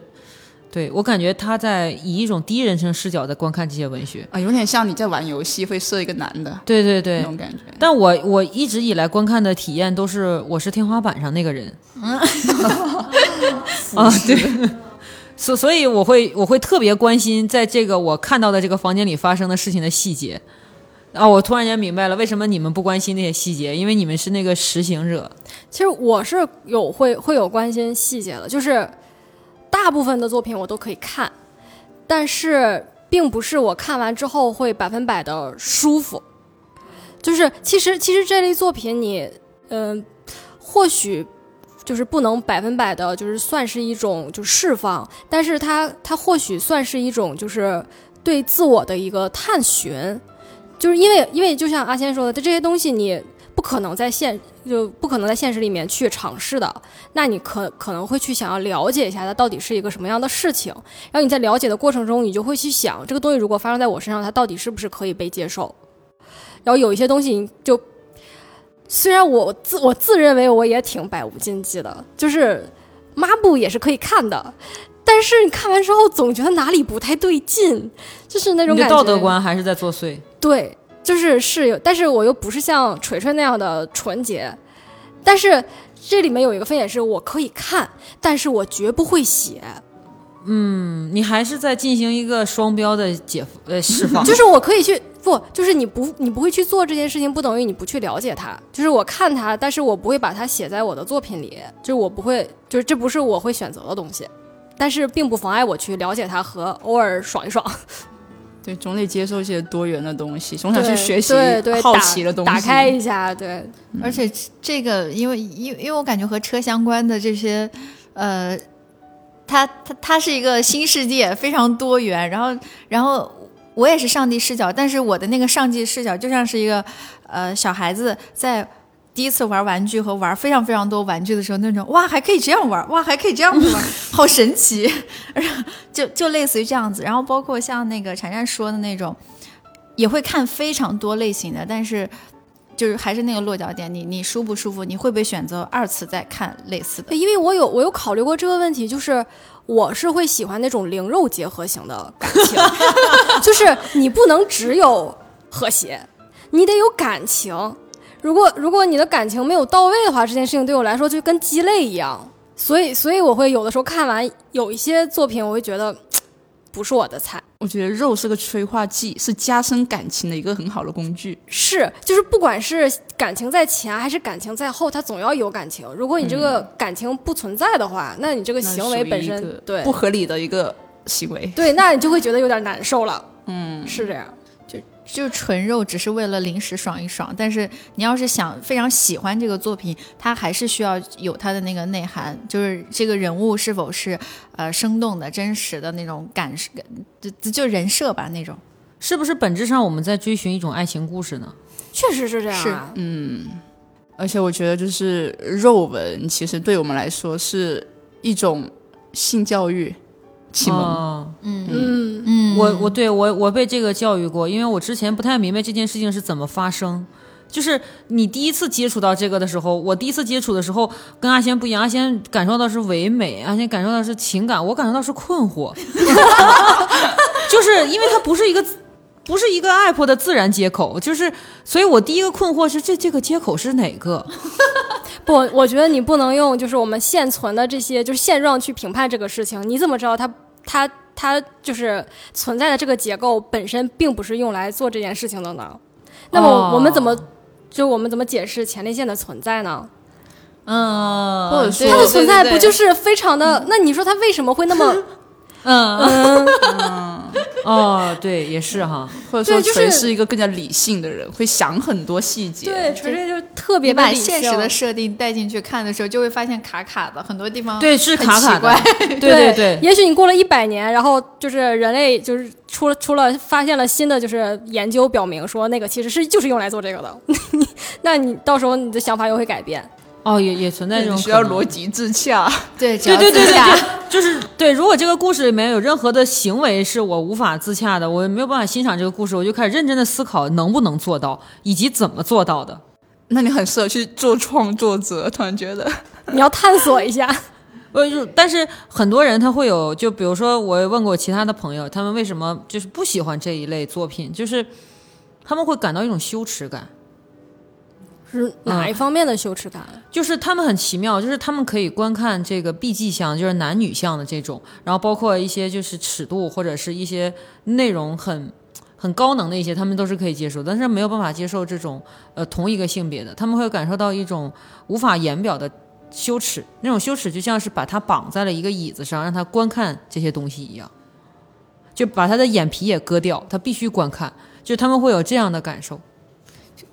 对我感觉他在以一种第一人称视角在观看这些文学。啊，有点像你在玩游戏会设一个男的对对对那，种感觉。但我我一直以来观看的体验都是我是天花板上那个人，嗯 啊对，所所以我会我会特别关心在这个我看到的这个房间里发生的事情的细节。啊，我突然间明白了为什么你们不关心那些细节，因为你们是那个实行者。其实我是有会会有关心细节的，就是大部分的作品我都可以看，但是并不是我看完之后会百分百的舒服。就是其实其实这类作品你嗯、或许就是不能百分百的，就是算是一种就释放，但是它它或许算是一种就是对自我的一个探寻，就是因为因为就像阿仙说的，这些东西你不可能在现就不可能在现实里面去尝试的，那你可可能会去想要了解一下它到底是一个什么样的事情，然后你在了解的过程中，你就会去想这个东西如果发生在我身上，它到底是不是可以被接受。然后有一些东西你就，虽然我自我自认为我也挺百无禁忌的，就是抹布也是可以看的，但是你看完之后总觉得哪里不太对劲，就是那种感觉。道德观还是在作祟。对，就是是有，但是我又不是像锤锤那样的纯洁，但是这里面有一个分野是我可以看，但是我绝不会写，嗯，你还是在进行一个双标的解呃释放。就是我可以去不，就是你不你不会去做这件事情，不等于你不去了解它，就是我看它，但是我不会把它写在我的作品里，就是我不会，就是这不是我会选择的东西。但是并不妨碍我去了解它和偶尔爽一爽，对，总得接受一些多元的东西，总想去学习对对好奇的东西。打开一下，对，而且这个，因为因为因为我感觉和车相关的这些，呃，它它它是一个新世界，非常多元。然后然后我也是上帝视角，但是我的那个上帝视角就像是一个呃小孩子在。第一次玩玩具和玩非常非常多玩具的时候，那种哇还可以这样玩，哇还可以这样玩，好神奇，就就类似于这样子。然后包括像那个婵婵说的那种，也会看非常多类型的，但是就是还是那个落脚点，你你舒不舒服？你会不会选择二次再看类似的？因为我有我有考虑过这个问题，就是我是会喜欢那种灵肉结合型的感情，就是你不能只有和谐，你得有感情。如果如果你的感情没有到位的话，这件事情对我来说就跟鸡肋一样。所以所以我会有的时候看完有一些作品，我会觉得不是我的菜。我觉得肉是个催化剂，是加深感情的一个很好的工具。是，就是不管是感情在前还是感情在后，它总要有感情。如果你这个感情不存在的话，那你这个行为本身对不合理的一个行为。对，那你就会觉得有点难受了。嗯，是这样。就纯肉只是为了临时爽一爽，但是你要是想非常喜欢这个作品，它还是需要有它的那个内涵，就是这个人物是否是呃生动的、真实的那种感，就就就人设吧那种。是不是本质上我们在追寻一种爱情故事呢？确实是这样啊。而且我觉得，就是肉文，其实对我们来说是一种性教育启蒙。哦嗯，嗯，我我对我我被这个教育过，因为我之前不太明白这件事情是怎么发生。就是你第一次接触到这个的时候，我第一次接触的时候跟阿仙不一样，阿仙感受到是唯美，阿仙感受到是情感，我感受到是困惑。就是因为它不是一个。不是一个 app 的自然接口，就是，所以我第一个困惑是这这个接口是哪个？不，我觉得你不能用就是我们现存的这些就是现状去评判这个事情。你怎么知道它它它就是存在的这个结构本身并不是用来做这件事情的呢？那么哦我们怎么、就我们怎么解释前列腺的存在呢？嗯，或者说它的存在不就是非常的？那你说它为什么会那么嗯嗯？哦，对，也是哈。或者说对就是锤是一个更加理性的人，会想很多细节。对，纯粹就是特别把现实的设定带进去看的时候，就会发现卡卡的，很多地方对，是很卡卡怪。对对对，也许你过了一百年，然后就是人类就是出了出了发现了新的就是研究表明说那个其实是就是用来做这个的，那你到时候你的想法又会改变。哦，也也存在这种需要逻辑 自洽。对，对对对对，就是对。如果这个故事里面有任何的行为是我无法自洽的，我没有办法欣赏这个故事，我就开始认真的思考能不能做到，以及怎么做到的。那你很适合去做创作者，突然觉得。你要探索一下，我就但是很多人他会有，就比如说我问过其他的朋友，他们为什么就是不喜欢这一类作品，就是他们会感到一种羞耻感。是哪一方面的羞耻感？就是他们很奇妙，就是他们可以观看这个 B G 项，就是男女项的这种，然后包括一些就是尺度或者是一些内容很很高能的一些，他们都是可以接受，但是没有办法接受这种呃同一个性别的，他们会感受到一种无法言表的羞耻，那种羞耻就像是把他绑在了一个椅子上，让他观看这些东西一样，就把他的眼皮也割掉，他必须观看，就他们会有这样的感受。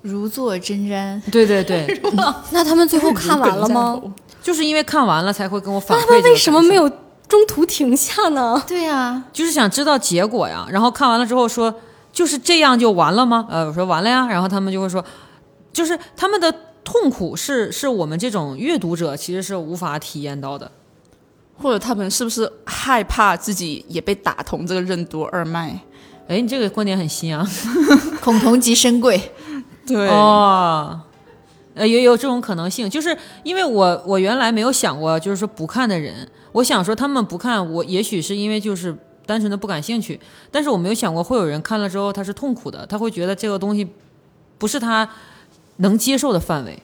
如坐针毡。对对对，那他们最后看完了吗？就是因为看完了才会跟我反馈。那他们为什么没？有中途停下呢？对呀、就是想知道结果呀。然后看完了之后说，就是这样就完了吗？呃，我说完了呀。然后他们就会说，就是他们的痛苦是是我们这种阅读者其实是无法体验到的。或者他们是不是害怕自己也被打通这个任督二脉？哎，你这个观点很新啊。恐同即深贵。对哦，呃，也有这种可能性，就是因为我我原来没有想过，就是说不看的人，我想说他们不看，我也许是因为就是单纯的不感兴趣，但是我没有想过会有人看了之后他是痛苦的，他会觉得这个东西不是他能接受的范围，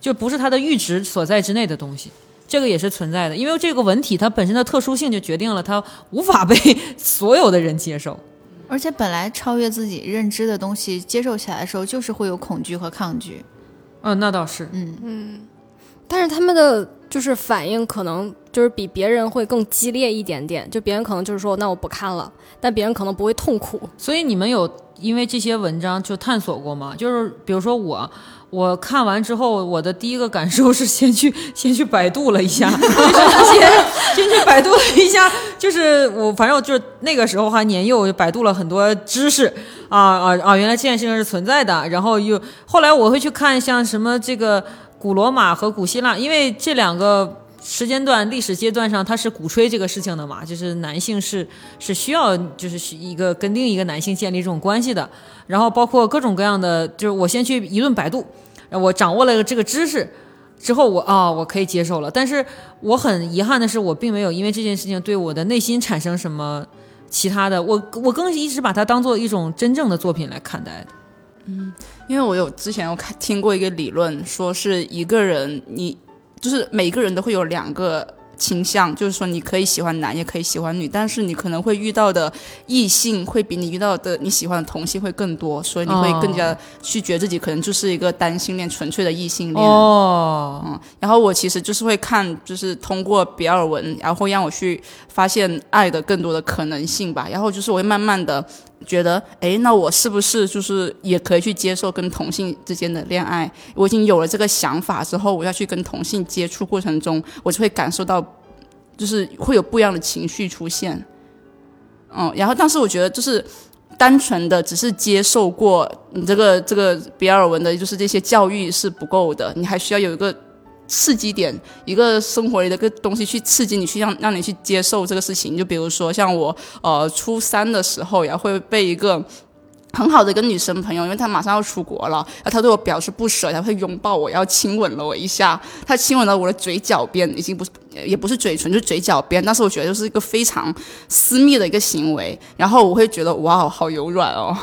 就不是他的阈值所在之内的东西。这个也是存在的，因为这个文体它本身的特殊性就决定了它无法被 所有的人接受。而且本来超越自己认知的东西，接受起来的时候，就是会有恐惧和抗拒。嗯，那倒是。嗯嗯，但是他们的就是反应可能就是比别人会更激烈一点点，就别人可能就是说那我不看了，但别人可能不会痛苦。所以你们有因为这些文章就探索过吗？就是比如说我，我看完之后，我的第一个感受是先去 先去百度了一下，就 是先先去百度了一下，就是我反正就是那个时候还年幼，就百度了很多知识啊啊啊，原来这件事情是存在的。然后又后来我会去看像什么这个古罗马和古希腊，因为这两个。时间段、历史阶段上，他是鼓吹这个事情的嘛，就是男性是是需要，就是一个跟另一个男性建立这种关系的，然后包括各种各样的，就是我先去一顿百度，我掌握了这个知识之后我，啊、我可以接受了。但是我很遗憾的是，我并没有因为这件事情对我的内心产生什么其他的，我我更一直把它当做一种真正的作品来看待的。因为我有之前有看听过一个理论，说是一个人你就是每个人都会有两个倾向，就是说你可以喜欢男，也可以喜欢女，但是你可能会遇到的异性会比你遇到的你喜欢的同性会更多，所以你会更加去觉得自己可能就是一个单性恋，纯粹的异性恋。哦，嗯，然后我其实就是会看，就是通过比尔文，然后让我去发现爱的更多的可能性吧。然后就是我会慢慢的觉得，诶，那我是不是就是也可以去接受跟同性之间的恋爱？我已经有了这个想法之后，我要去跟同性接触过程中，我就会感受到，就是会有不一样的情绪出现。嗯，然后但是我觉得就是。单纯的只是接受过你这个这个比尔文的，就是这些教育是不够的，你还需要有一个刺激点，一个生活里的个东西去刺激你，去让让你去接受这个事情。就比如说像我呃初三的时候，然后会被一个 很好的一个女生朋友，因为她马上要出国了，然后她对我表示不舍，她会拥抱我，要亲吻了我一下，她亲吻了我的嘴角边，已经不是也不是嘴唇，就是嘴角边，但是我觉得就是一个非常私密的一个行为，然后我会觉得哇，好柔软哦，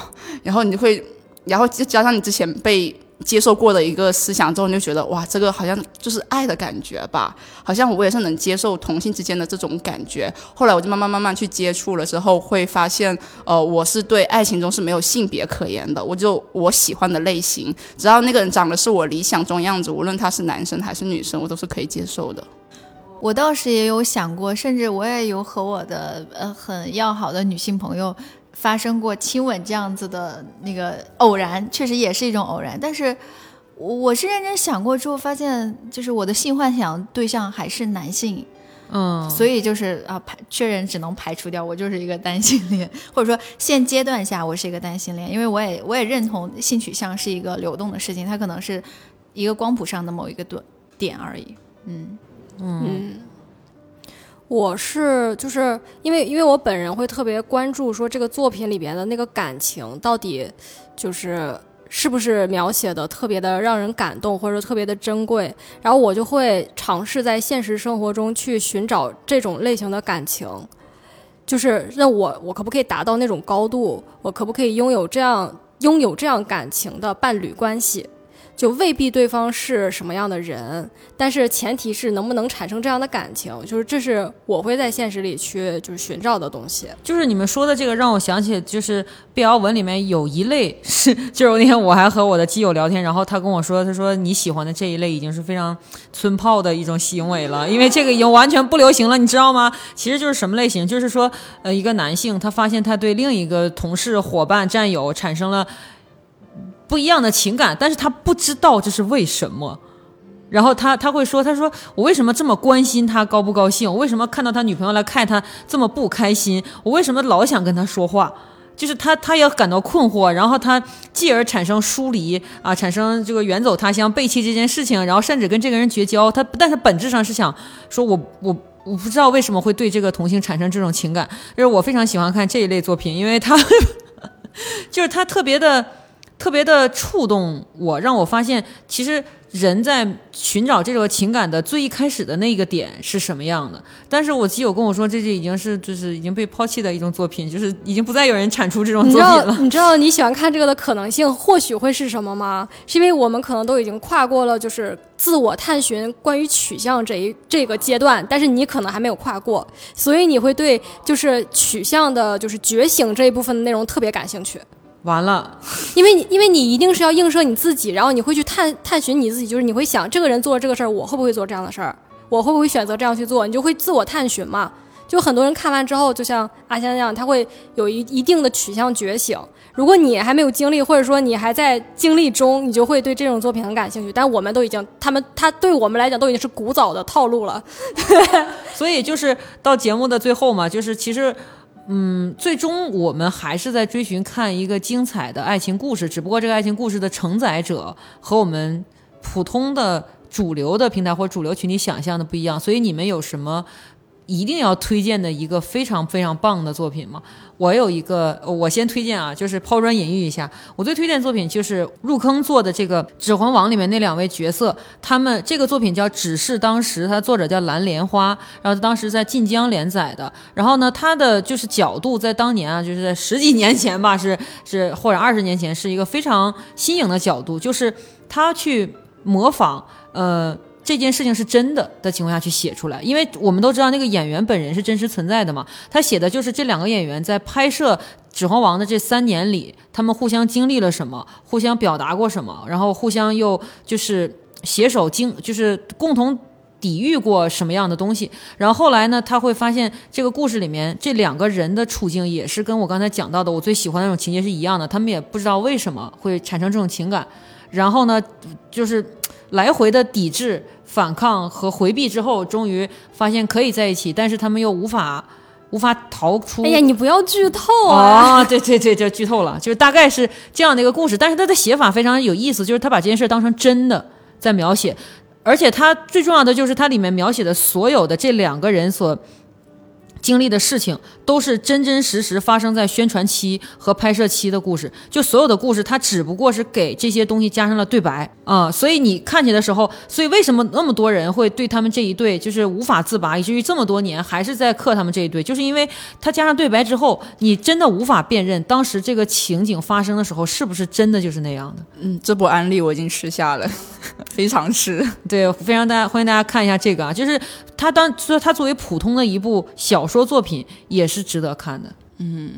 然后你会，然后再加上你之前被。接受过的一个思想之后，你就觉得哇，这个好像就是爱的感觉吧，好像我也是能接受同性之间的这种感觉。后来我就慢慢慢慢去接触了之后，会发现，呃，我是对爱情中是没有性别可言的，我就我喜欢的类型，只要那个人长得是我理想中样子，无论他是男生还是女生，我都是可以接受的。我倒是也有想过，甚至我也有和我的呃很要好的女性朋友。发生过亲吻这样子的那个偶然，确实也是一种偶然。但是，我是认真想过之后，发现就是我的性幻想对象还是男性，嗯，所以就是啊排确认只能排除掉，我就是一个单性恋，或者说现阶段下我是一个单性恋，因为我也我也认同性取向是一个流动的事情，它可能是一个光谱上的某一个点点而已，嗯嗯。我是就是因为因为我本人会特别关注说这个作品里边的那个感情到底就是是不是描写的特别的让人感动或者特别的珍贵，然后我就会尝试在现实生活中去寻找这种类型的感情，就是那我我可不可以达到那种高度，我可不可以拥有这样拥有这样感情的伴侣关系？就未必对方是什么样的人，但是前提是能不能产生这样的感情，就是这是我会在现实里去就是寻找的东西。就是你们说的这个让我想起，就是 BL 文里面有一类是，就是那天我还和我的基友聊天，然后他跟我说，他说你喜欢的这一类已经是非常村炮的一种行为了，因为这个已经完全不流行了，你知道吗？其实就是什么类型，就是说，呃，一个男性他发现他对另一个同事、伙伴、战友产生了。不一样的情感，但是他不知道这是为什么，然后他他会说，他说我为什么这么关心他高不高兴？我为什么看到他女朋友来看他这么不开心？我为什么老想跟他说话？就是他他也感到困惑，然后他继而产生疏离啊，产生这个远走他乡、背弃这件事情，然后甚至跟这个人绝交。他但是本质上是想说，我我我不知道为什么会对这个同性产生这种情感。就是我非常喜欢看这一类作品，因为他 就是他特别的。特别的触动我，让我发现，其实人在寻找这个情感的最一开始的那个点是什么样的。但是我基友跟我说，这就已经是就是已经被抛弃的一种作品，就是已经不再有人产出这种作品了。你知道你喜欢看这个的可能性或许会是什么吗？是因为我们可能都已经跨过了就是自我探寻关于取向这一这个阶段，但是你可能还没有跨过，所以你会对就是取向的就是觉醒这一部分的内容特别感兴趣。完了，因为你因为你一定是要映射你自己，然后你会去探探寻你自己，就是你会想这个人做了这个事儿，我会不会做这样的事儿？我会不会选择这样去做？你就会自我探寻嘛。就很多人看完之后，就像阿香那样，他会有一一定的取向觉醒。如果你还没有经历，或者说你还在经历中，你就会对这种作品很感兴趣。但我们都已经，他们他对我们来讲都已经是古早的套路了。所以就是到节目的最后嘛，就是其实。嗯，最终我们还是在追寻看一个精彩的爱情故事，只不过这个爱情故事的承载者和我们普通的主流的平台或主流群体想象的不一样。所以你们有什么？一定要推荐的一个非常非常棒的作品吗？我有一个，我先推荐啊，就是抛砖引玉一下。我最推荐作品就是入坑做的这个《指环王》里面那两位角色，他们这个作品叫《只是当时》，它作者叫蓝莲花，然后当时在晋江连载的。然后呢，他的就是角度在当年啊，就是在十几年前吧，是是或者二十年前，是一个非常新颖的角度，就是他去模仿呃。这件事情是真的的情况下去写出来，因为我们都知道那个演员本人是真实存在的嘛。他写的就是这两个演员在拍摄《指环王》的这三年里，他们互相经历了什么，互相表达过什么，然后互相又就是携手经，就是共同抵御过什么样的东西。然后后来呢，他会发现这个故事里面这两个人的处境也是跟我刚才讲到的我最喜欢那种情节是一样的。他们也不知道为什么会产生这种情感，然后呢，就是。来回的抵制、反抗和回避之后，终于发现可以在一起，但是他们又无法无法逃出。哎呀，你不要剧透啊！对对对，就剧透了，就是大概是这样的一个故事。但是他的写法非常有意思，就是他把这件事当成真的在描写，而且他最重要的就是他里面描写的所有的这两个人所经历的事情都是真真实实发生在宣传期和拍摄期的故事，就所有的故事，它只不过是给这些东西加上了对白啊、所以你看起的时候，所以为什么那么多人会对他们这一对就是无法自拔，以至于这么多年还是在克他们这一对，就是因为他加上对白之后，你真的无法辨认当时这个情景发生的时候是不是真的就是那样的。嗯，这部安利我已经吃下了，非常吃。对，非常大家欢迎大家看一下这个啊，就是他当说他作为普通的一部小说作品，也是值得看的。嗯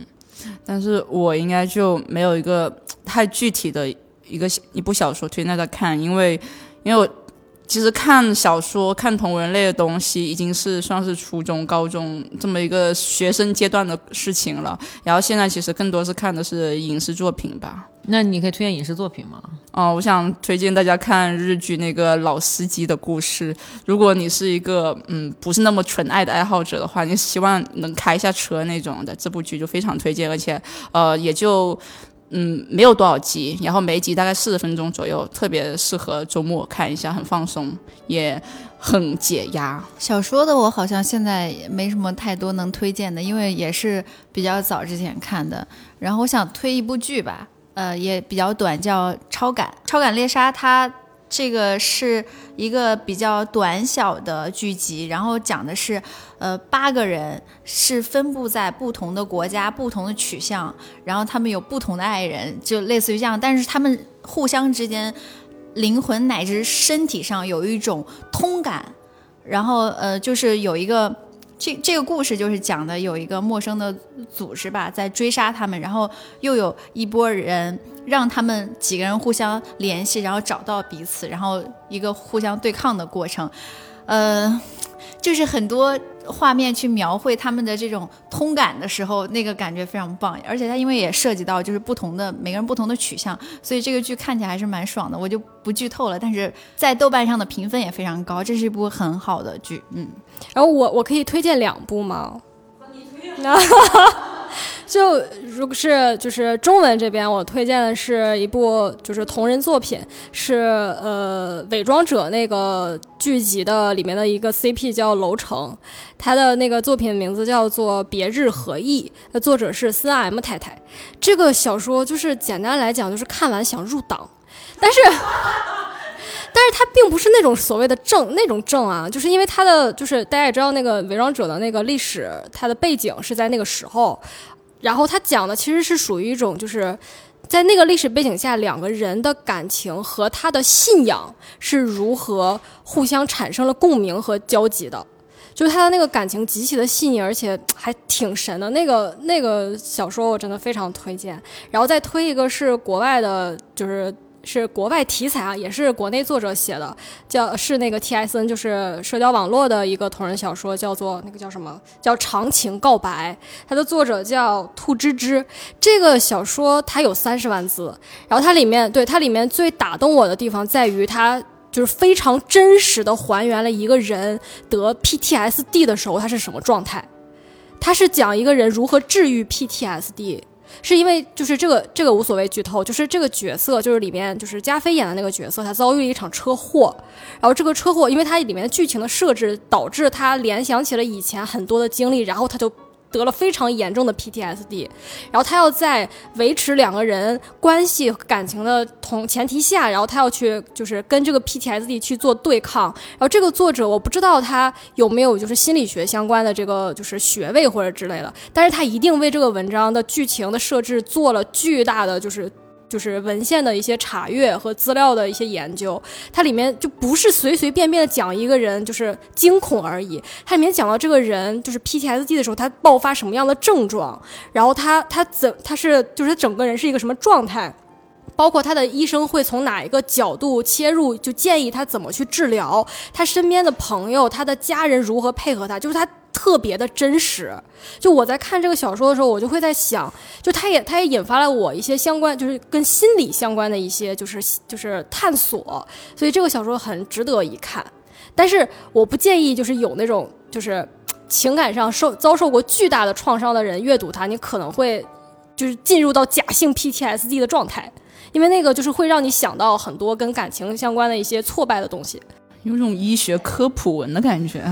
但是我应该就没有一个太具体的一个一部小说推荐大家看，因为因为我其实看小说、看同人类的东西已经是算是初中、高中这么一个学生阶段的事情了，然后现在其实更多是看的是影视作品吧。那你可以推荐影视作品吗？哦，我想推荐大家看日剧那个老司机的故事。如果你是一个嗯不是那么纯爱的爱好者的话，你希望能开一下车那种的，这部剧就非常推荐，而且呃也就嗯没有多少集，然后每一集大概四十分钟左右，特别适合周末看一下，很放松，也很解压。小说的我好像现在也没什么太多能推荐的，因为也是比较早之前看的。然后我想推一部剧吧，呃，也比较短，叫《超感》。《超感猎杀》它这个是一个比较短小的剧集，然后讲的是，呃，八个人是分布在不同的国家、不同的取向，然后他们有不同的爱人，就类似于这样，但是他们互相之间灵魂乃至身体上有一种通感。然后呃，就是有一个这这个故事就是讲的有一个陌生的组织吧，在追杀他们，然后又有一波人让他们几个人互相联系，然后找到彼此，然后一个互相对抗的过程，呃，就是很多画面去描绘他们的这种通感的时候，那个感觉非常棒。而且它因为也涉及到就是不同的每个人不同的取向，所以这个剧看起来还是蛮爽的。我就不剧透了，但是在豆瓣上的评分也非常高，这是一部很好的剧。嗯，然后我我可以推荐两部吗？那 就如果是就是中文这边，我推荐的是一部就是同人作品，是呃《伪装者》那个剧集的里面的一个 CP 叫楼城，他的那个作品名字叫做《别日何意》，那作者是三 M 太太。这个小说就是简单来讲就是看完想入党，但是。但是它并不是那种所谓的正那种正啊，就是因为它的就是大家也知道那个伪装者的那个历史，它的背景是在那个时候，然后他讲的其实是属于一种就是在那个历史背景下，两个人的感情和他的信仰是如何互相产生了共鸣和交集的。就是他的那个感情极其的细腻，而且还挺神的。那个那个小说我真的非常推荐。然后再推一个是国外的，就是是国外题材啊，也是国内作者写的，叫是那个 T S N，就是社交网络的一个同人小说，叫做那个叫什么叫《长情告白》，它的作者叫兔芝芝。这个小说它有三十万字，然后它里面对它里面最打动我的地方在于它。就是非常真实的还原了一个人得 PTSD 的时候他是什么状态，他是讲一个人如何治愈 PTSD，是因为就是这个这个无所谓剧透，就是这个角色就是里面就是加菲演的那个角色，他遭遇了一场车祸，然后这个车祸因为他里面的剧情的设置导致他联想起了以前很多的经历，然后他就。得了非常严重的 PTSD，然后他要在维持两个人关系感情的同前提下，然后他要去就是跟这个 PTSD 去做对抗。然后这个作者我不知道他有没有就是心理学相关的这个就是学位或者之类的，但是他一定为这个文章的剧情的设置做了巨大的就是。就是文献的一些查阅和资料的一些研究，它里面就不是随随便便的讲一个人就是惊恐而已，它里面讲到这个人就是 PTSD 的时候，他爆发什么样的症状，然后他他怎他是就是他整个人是一个什么状态，包括他的医生会从哪一个角度切入，就建议他怎么去治疗，他身边的朋友、他的家人如何配合他，就是他特别的真实。就我在看这个小说的时候，我就会在想，就它也它也引发了我一些相关，就是跟心理相关的一些就是就是探索，所以这个小说很值得一看。但是我不建议就是有那种就是情感上受遭受过巨大的创伤的人阅读它，你可能会就是进入到假性 PTSD 的状态，因为那个就是会让你想到很多跟感情相关的一些挫败的东西。有种医学科普文的感觉。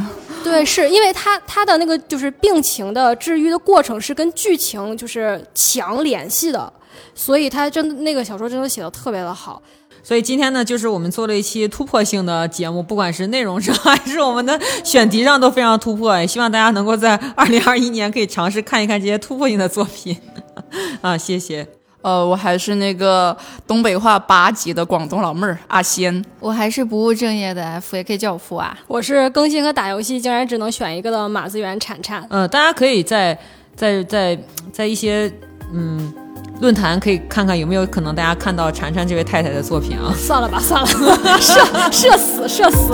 对，是因为他他的那个就是病情的治愈的过程是跟剧情就是强联系的，所以他真的那个小说真的写的特别的好。所以今天呢，就是我们做了一期突破性的节目，不管是内容上还是我们的选题上都非常突破。也希望大家能够在二零二一年可以尝试看一看这些突破性的作品。啊，谢谢。呃，我还是那个东北话八级的广东老妹儿阿仙。我还是不务正业的 F，也可以叫我富啊。我是更新和打游戏竟然只能选一个的马子园铲铲。呃，大家可以在在在在一些嗯论坛可以看看有没有可能大家看到铲铲这位太太的作品啊。算了吧，算了，社社死社死。